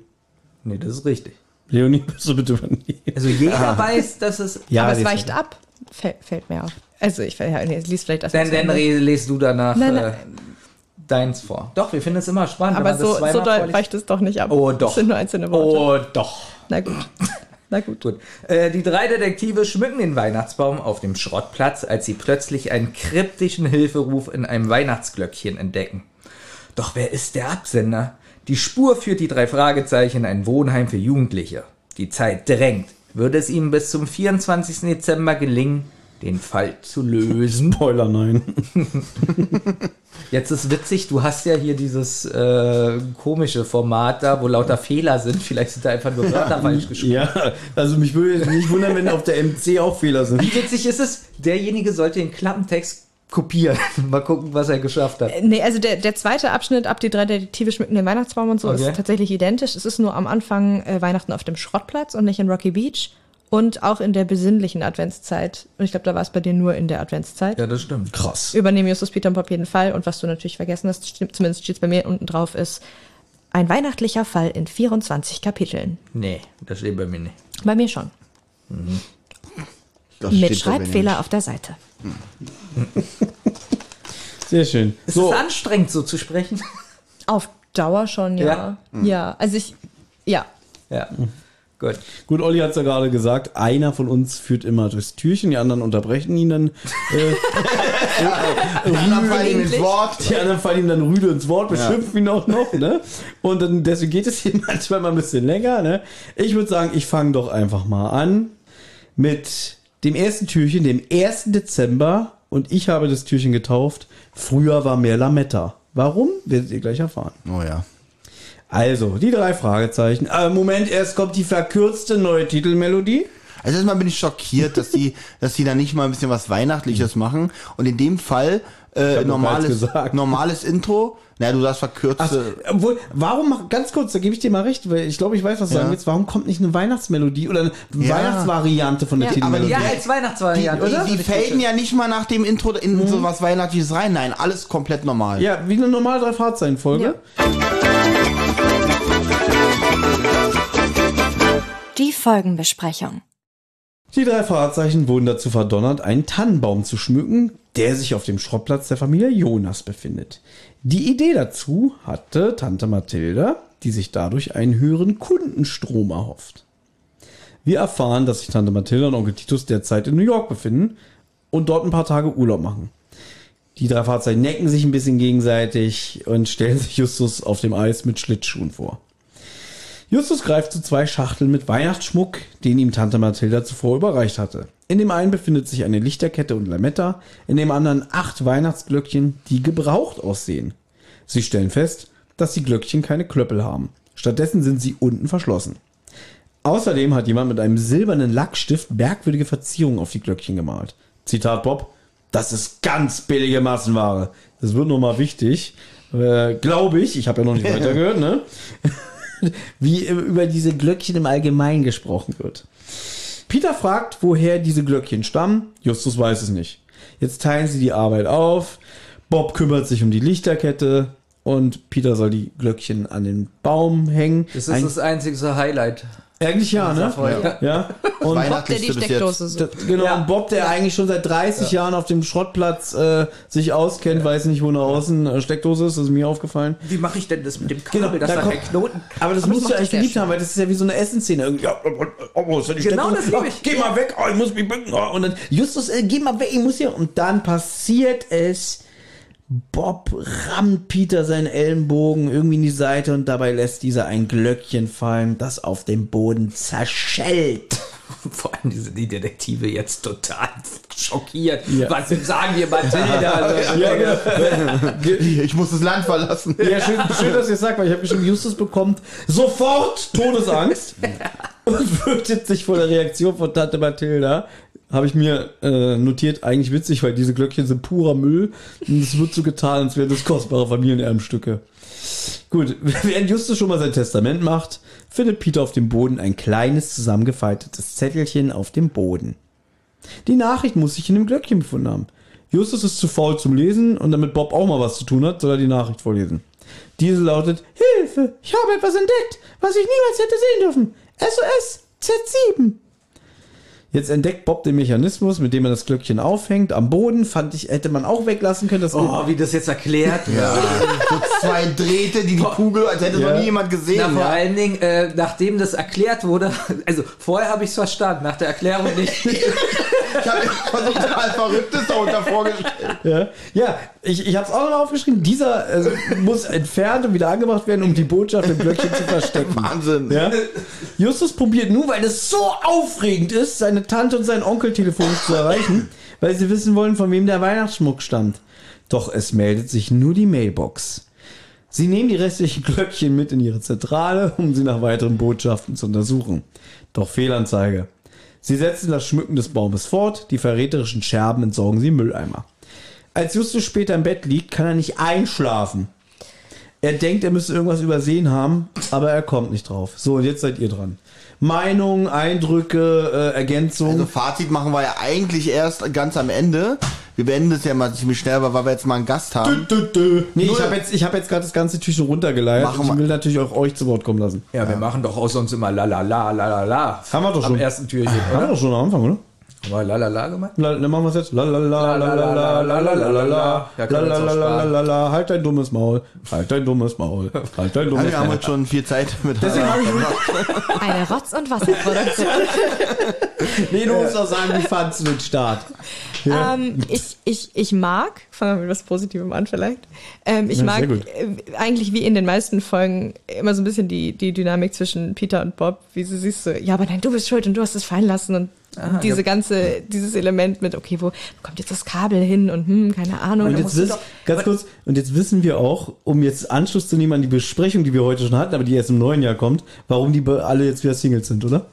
Nee, das ist richtig. Leonie, musst du bitte übernehmen. Also jeder weiß, dass es. Ja, aber es weicht ab. Fällt, fällt mir auf. Also ich ja, nee, liest vielleicht das Dann, dann lest du danach Nein, äh, nein. deins vor. Doch, wir finden es immer spannend. wenn Aber so, so doll vorliest. weicht es doch nicht ab. Oh, doch. Es sind nur einzelne Worte. Oh, doch. Na gut. Na gut. Gut. Äh, die drei Detektive schmücken den Weihnachtsbaum auf dem Schrottplatz, als sie plötzlich einen kryptischen Hilferuf in einem Weihnachtsglöckchen entdecken. Doch wer ist der Absender? Die Spur führt die drei Fragezeichen in ein Wohnheim für Jugendliche. Die Zeit drängt. Würde es ihnen bis zum 24. Dezember gelingen, den Fall zu lösen? Spoiler, nein. Jetzt ist witzig, du hast ja hier dieses äh, komische Format da, wo lauter Fehler sind. Vielleicht sind da einfach nur Wörter falsch geschrieben. Ja, also mich würde nicht wundern, wenn auf der MC auch Fehler sind. Wie witzig ist es? Derjenige sollte den Klappentext kopieren. Mal gucken, was er geschafft hat. Nee, also der, der zweite Abschnitt, ab die drei Detektive schmücken den Weihnachtsbaum und so, Okay. ist tatsächlich identisch. Es ist nur am Anfang äh, Weihnachten auf dem Schrottplatz und nicht in Rocky Beach. Und auch in der besinnlichen Adventszeit. Und ich glaube, da war es bei dir nur in der Adventszeit. Ja, das stimmt. Krass. Übernehmen Justus Peter und Bob jeden Fall. Und was du natürlich vergessen hast, stimmt, zumindest steht es bei mir unten drauf, ist ein weihnachtlicher Fall in 24 Kapiteln. Nee, das steht bei mir nicht. Bei mir schon. Das Mit Schreibfehler auf der Seite. Sehr schön. Ist So, es anstrengend, so zu sprechen? Auf Dauer schon, ja. Ja? Ja, also ich, ja. ja. Gut. Gut, Olli hat es ja gerade gesagt, einer von uns führt immer durchs Türchen, die anderen unterbrechen ihn dann. Äh, Die anderen fallen ihm ins. Wort. die anderen fallen ihm dann rüde ins Wort, beschimpfen ihn auch noch, ne? Und dann, deswegen geht es hier manchmal mal ein bisschen länger, ne? Ich würde sagen, ich fange doch einfach mal an mit dem ersten Türchen, dem 1. Dezember. Und ich habe das Türchen getauft. Früher war mehr Lametta. Warum? Werdet ihr gleich erfahren. Oh ja. Also, die drei Fragezeichen. Aber Moment, erst kommt die verkürzte neue Titelmelodie. Also erstmal bin ich schockiert, dass die, dass die da nicht mal ein bisschen was Weihnachtliches machen. Und in dem Fall äh, normales, normales Intro. Na, du sagst verkürzte. Obwohl, warum, mach- ganz kurz, da gebe ich dir mal recht, weil ich glaube, ich weiß, was du Ja. sagen willst. Warum kommt nicht eine Weihnachtsmelodie oder eine Ja. Weihnachtsvariante von der Ja, Titelmelodie? Ja, als die, Weihnachtsvariante, oder? die, die faden ja nicht mal nach dem Intro in so was Weihnachtliches rein. Nein, alles komplett normal. Ja, wie eine normale drei Fahrzeichen Folge. Die Folgenbesprechung. Die drei Fahrzeichen wurden dazu verdonnert, einen Tannenbaum zu schmücken, der sich auf dem Schrottplatz der Familie Jonas befindet. Die Idee dazu hatte Tante Mathilda, die sich dadurch einen höheren Kundenstrom erhofft. Wir erfahren, dass sich Tante Mathilda und Onkel Titus derzeit in New York befinden und dort ein paar Tage Urlaub machen. Die drei Fahrzeuge necken sich ein bisschen gegenseitig und stellen sich Justus auf dem Eis mit Schlittschuhen vor. Justus greift zu zwei Schachteln mit Weihnachtsschmuck, den ihm Tante Mathilda zuvor überreicht hatte. In dem einen befindet sich eine Lichterkette und Lametta, in dem anderen acht Weihnachtsglöckchen, die gebraucht aussehen. Sie stellen fest, dass die Glöckchen keine Klöppel haben. Stattdessen sind sie unten verschlossen. Außerdem hat jemand mit einem silbernen Lackstift merkwürdige Verzierungen auf die Glöckchen gemalt. Zitat Bob, das ist ganz billige Massenware. Das wird nochmal wichtig. Äh, Glaube ich, ich habe ja noch nicht weitergehört, ne? Wie über diese Glöckchen im Allgemeinen gesprochen wird. Peter fragt, woher diese Glöckchen stammen. Justus weiß es nicht. Jetzt teilen sie die Arbeit auf. Bob kümmert sich um die Lichterkette und Peter soll die Glöckchen an den Baum hängen. Das ist Ein- das einzige Highlight. Eigentlich ja, ne? Folge. Ja. Und Bob, der die Steckdose sucht. genau, Ja. und Bob, der eigentlich schon seit 30 Jahren auf dem Schrottplatz äh, sich auskennt, weiß nicht, wo nach außen äh, Steckdose ist, das ist mir aufgefallen. Wie mache ich denn das mit dem Genau, Kabel, dass da da kommt- kein Knoten Aber das Aber musst das du eigentlich geliebt haben, weil das ist ja wie so eine Essensszene. Irgendwie, Ja, oh, wo ist denn die Genau Steckdose? das liebe ich. Oh, Geh mal weg, oh, ich muss mich bücken. Oh, und dann, Justus, äh, geh mal weg, ich muss hier. Und dann passiert es. Bob rammt Peter seinen Ellenbogen irgendwie in die Seite und dabei lässt dieser ein Glöckchen fallen, das auf dem Boden zerschellt. Vor allem sind die Detektive jetzt total schockiert. Ja. Was sagen wir Mathilda? Also, Ja, genau. Ich muss das Land verlassen. Ja, schön, schön dass ihr es sagt, weil ich habe geschrieben, Justus bekommt sofort Todesangst und fürchtet sich vor der Reaktion von Tante Mathilda. Habe ich mir äh, notiert, eigentlich witzig, weil diese Glöckchen sind purer Müll und es wird so getan, als wären das kostbare Familienerbstücke. Gut, während Justus schon mal sein Testament macht, findet Peter auf dem Boden ein kleines zusammengefaltetes Zettelchen auf dem Boden. Die Nachricht muss sich in dem Glöckchen befunden haben. Justus ist zu faul zum Lesen und damit Bob auch mal was zu tun hat, soll er die Nachricht vorlesen. Diese lautet, Hilfe, ich habe etwas entdeckt, was ich niemals hätte sehen dürfen. SOS Z7. Jetzt entdeckt Bob den Mechanismus, mit dem er das Glöckchen aufhängt. Am Boden fand ich, hätte man auch weglassen können. Das oh, wie das jetzt erklärt Ja. So zwei Drähte, die die Kugel, als hätte Ja. noch nie jemand gesehen. Na, vor ja. allen Dingen, äh, nachdem das erklärt wurde, also vorher habe ich es verstanden, nach der Erklärung nicht. Ich habe was total Verrücktes darunter vorgestellt. Ja, ja ich, ich habe es auch noch aufgeschrieben. Dieser äh, muss entfernt und wieder angebracht werden, um die Botschaft im Glöckchen zu verstecken. Wahnsinn. Ja? Justus probiert nur, weil es so aufregend ist, seine Tante und seinen Onkel telefonisch zu erreichen, weil sie wissen wollen, von wem der Weihnachtsschmuck stammt. Doch es meldet sich nur die Mailbox. Sie nehmen die restlichen Glöckchen mit in ihre Zentrale, um sie nach weiteren Botschaften zu untersuchen. Doch Fehlanzeige. Sie setzen das Schmücken des Baumes fort, die verräterischen Scherben entsorgen sie im Mülleimer. Als Justus später im Bett liegt, kann er nicht einschlafen. Er denkt, er müsste irgendwas übersehen haben, aber er kommt nicht drauf. So, und jetzt seid ihr dran. Meinungen, Eindrücke, äh, Ergänzungen. Also Fazit machen wir ja eigentlich erst ganz am Ende. Wir beenden das ja mal ziemlich schnell, weil wir jetzt mal einen Gast haben. Dö, dö. Nee, ich habe jetzt, ich hab jetzt gerade das ganze Türchen runtergeleiert. Machen ich will natürlich auch euch zu Wort kommen lassen. Ja, wir machen doch aus uns immer la la la la la la. Haben wir doch Am schon. ersten Türchen. Haben wir doch schon am Anfang, oder? Haben wir lalala gemacht? La, dann machen wir es jetzt. La, la, la, la, la, la, la, la, la, la, la. Ja, La, la, la, la, la, la. Halt dein dummes Maul. Halt dein dummes Maul. Halt dein dummes wir haben Maul. heute schon viel Zeit mit Deswegen habe ich Eine Rotz- und Wasserproduktion. Nee, du musst doch sagen, wie fandst du den Start? Ähm, ich, ich, ich mag, fangen wir mit was Positivem an vielleicht. Ähm, ich Ja, mag äh, eigentlich wie in den meisten Folgen immer so ein bisschen die, die Dynamik zwischen Peter und Bob, wie sie siehst so, ja, aber nein, du bist schuld und du hast es fallen lassen und diese ganze, dieses Element mit, okay, wo kommt jetzt das Kabel hin und hm, keine Ahnung. Und jetzt, wiss, ganz kurz, und jetzt wissen wir auch, um jetzt Anschluss zu nehmen an die Besprechung, die wir heute schon hatten, aber die erst im neuen Jahr kommt, warum die alle jetzt wieder Singles sind, oder?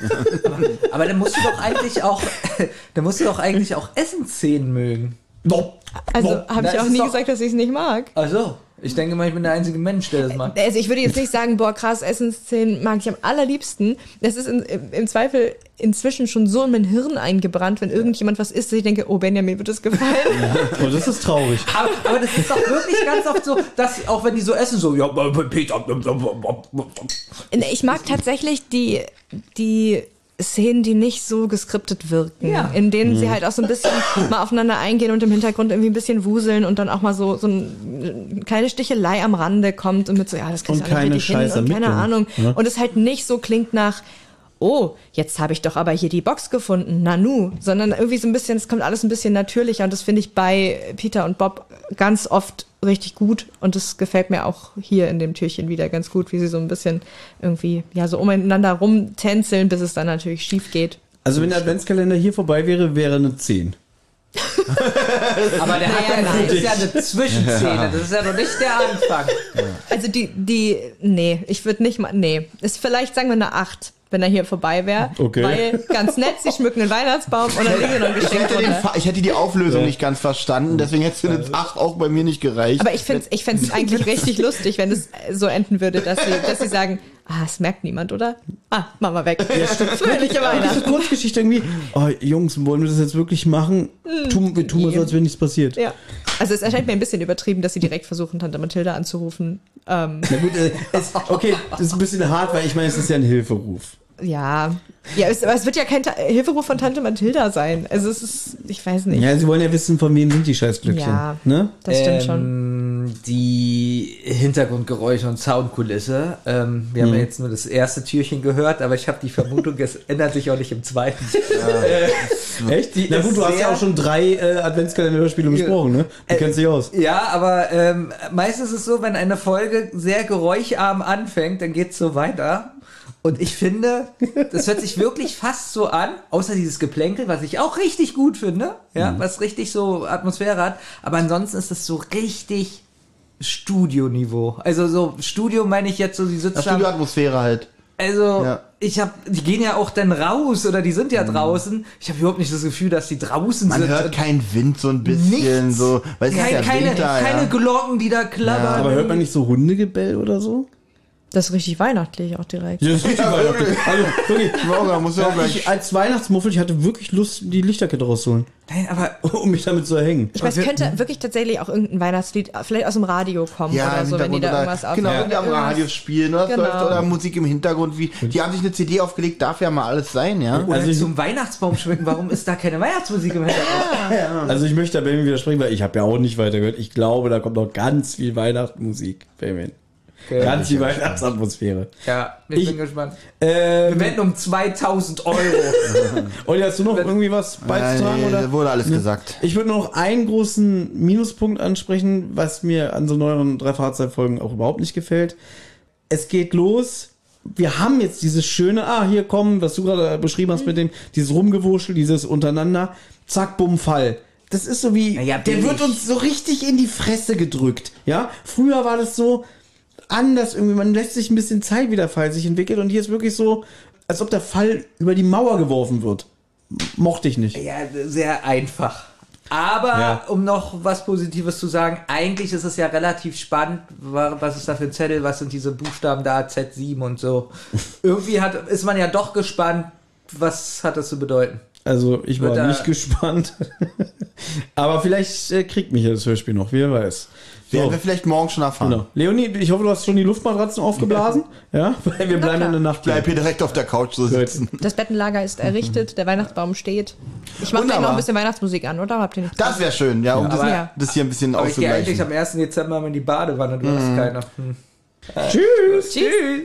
Aber dann musst du doch eigentlich auch, dann musst du doch eigentlich auch Essensszenen mögen. Also habe ich auch nie doch- gesagt, dass ich es nicht mag. Also, ich denke mal, ich bin der einzige Mensch, der das macht. Also ich würde jetzt nicht sagen, boah, krass, Essensszenen mag ich am allerliebsten. Das ist in, im, Zweifel inzwischen schon so in mein Hirn eingebrannt, wenn irgendjemand was isst, dass ich denke, oh, Benjamin wird es gefallen. Oh, das ist traurig. Aber, aber das ist doch wirklich ganz oft so, dass auch wenn die so essen, so, ja, Peter, Ich mag tatsächlich die, die Szenen, die nicht so geskriptet wirken, Ja. in denen sie halt auch so ein bisschen mal aufeinander eingehen und im Hintergrund irgendwie ein bisschen wuseln und dann auch mal so, so eine kleine Stichelei am Rande kommt und mit so, ja, das kriegst du keine richtig hin scheiß und keine Ahnung. ne? Und es halt nicht so klingt nach, oh, jetzt habe ich doch aber hier die Box gefunden, Nanu, sondern irgendwie so ein bisschen, es kommt alles ein bisschen natürlicher und das finde ich bei Peter und Bob ganz oft richtig gut und das gefällt mir auch hier in dem Türchen wieder ganz gut, wie sie so ein bisschen irgendwie, ja, so umeinander rumtänzeln, bis es dann natürlich schief geht. Also wenn der Adventskalender hier vorbei wäre, wäre eine 10. Aber der hat ja, Naja, das ist ja eine Zwischenszene, das ist ja noch nicht der Anfang. Also die, die, nee, ich würde nicht mal, nee, ist vielleicht, sagen wir, eine 8, wenn er hier vorbei wäre. Okay. Weil ganz nett, sie schmücken den Weihnachtsbaum und dann liegen noch ein Ich Geschenk hätte, den, ich hätte die Auflösung nicht ganz verstanden, deswegen hätte eine 8 auch bei mir nicht gereicht. Aber ich finde es ich find's eigentlich richtig lustig, wenn es so enden würde, dass sie, dass sie sagen, ah, es merkt niemand, oder? Ah, machen wir weg. Fröhliche Diese Weihnachten. Kurzgeschichte irgendwie, oh, Jungs, wollen wir das jetzt wirklich machen? Tun, wir tun mal so, als wäre nichts passiert. Ja. Also es erscheint mir ein bisschen übertrieben, dass sie direkt versuchen, Tante Mathilda anzurufen. Ähm, Na gut, äh, es, okay, das ist ein bisschen hart, weil ich meine, es ist ja ein Hilferuf. Ja. Ja, es, aber es wird ja kein Ta Hilferuf von Tante Mathilda sein. Also es ist, ich weiß nicht. Ja, sie wollen ja wissen, von wem sind die Scheißglöckchen. Ja. Ne? Das stimmt schon. Ähm, Die Hintergrundgeräusche und Soundkulisse. Ähm, wir haben Mhm. ja jetzt nur das erste Türchen gehört, aber ich habe die Vermutung, es ändert sich auch nicht im zweiten. Äh, Echt? Die, na gut, du hast ja auch schon drei äh, Adventskalender-Hörspiele besprochen, ne? Du Äh, kennst dich aus. Ja, aber ähm, meistens ist es so, wenn eine Folge sehr geräuscharm anfängt, dann geht's so weiter. Und ich finde, das hört sich wirklich fast so an, außer dieses Geplänkel, was ich auch richtig gut finde, ja, was richtig so Atmosphäre hat. Aber ansonsten ist das so richtig Studioniveau. Also so Studio meine ich jetzt so, die sitzen Studioatmosphäre halt. also, Ja. ich habe, die gehen ja auch dann raus oder die sind ja draußen. Ich habe überhaupt nicht das Gefühl, dass die draußen Man sind. hört keinen Wind so ein bisschen, Nichts. so, weil es ist Kein, ja keine, Winter, keine ja. Glocken, die da klappern. Aber hört man nicht so Hundegebell oder so? Das ist richtig weihnachtlich auch direkt. Ja, das ist richtig Weihnachten. Also, wirklich. Morgen muss ja auch Ja, gleich. ich, als Weihnachtsmuffel, ich hatte wirklich Lust, die Lichterkette rauszuholen, Nein, aber um mich damit zu erhängen. Ich weiß, es könnte wirklich tatsächlich auch irgendein Weihnachtslied vielleicht aus dem Radio kommen Ja, oder so, wenn die da irgendwas oder, auf genau, wenn die am Radio spielen oder, Genau. läuft, oder Musik im Hintergrund, wie, die haben sich eine CD aufgelegt, darf ja mal alles sein, ja. oder Also ich- zum Weihnachtsbaum schmücken, warum ist da keine Weihnachtsmusik im Hintergrund? Also ich möchte da Benjamin widersprechen, weil ich habe ja auch nicht weitergehört. Ich glaube, da kommt noch ganz viel Weihnachtsmusik, Benjamin. Ganz viel Weihnachtsatmosphäre. Ja, ich, Ich- bin gespannt. Ähm, Wir wetten um 2000 Euro. Olli, hast du noch irgendwie was beizutragen? Nein, oder? wurde alles gesagt. Ich würde noch einen großen Minuspunkt ansprechen, was mir an so neueren drei Fahrzeugfolgen auch überhaupt nicht gefällt. Es geht los. Wir haben jetzt dieses schöne, ah, hier kommen, was du gerade beschrieben hast mit dem, dieses Rumgewurschel, dieses untereinander, zack, bumm, Fall. Das ist so wie, Ja, der wird uns so richtig in die Fresse gedrückt. Ja, früher war das so anders irgendwie, man lässt sich ein bisschen Zeit, wie der Fall sich entwickelt und hier ist wirklich so, als ob der Fall über die Mauer geworfen wird. Mochte ich nicht. ja, sehr einfach. Aber Ja. um noch was Positives zu sagen, eigentlich ist es ja relativ spannend, wa- was ist da für ein Zettel, was sind diese Buchstaben da, Z7 und so. Irgendwie hat, ist man ja doch gespannt, was hat das zu bedeuten. Also ich war nicht gespannt. Aber vielleicht äh, kriegt mich ja das Hörspiel noch, wer weiß. Werden wir vielleicht morgen schon erfahren. Genau. Leonie, ich hoffe, du hast schon die Luftmatratzen aufgeblasen. ja, weil wir bleiben in der Nacht. Bleib hier direkt auf der Couch so sitzen. Das Bettenlager ist errichtet, der Weihnachtsbaum steht. Ich mache gleich noch ein bisschen Weihnachtsmusik an, oder? Habt ihr nicht? Das wäre schön, ja, um das, aber- das hier ein bisschen Aber ich gehe eigentlich auszugleichen. am 1. Dezember mal in die Badewanne, du hast keine. Hm. Tschüss. Tschüss.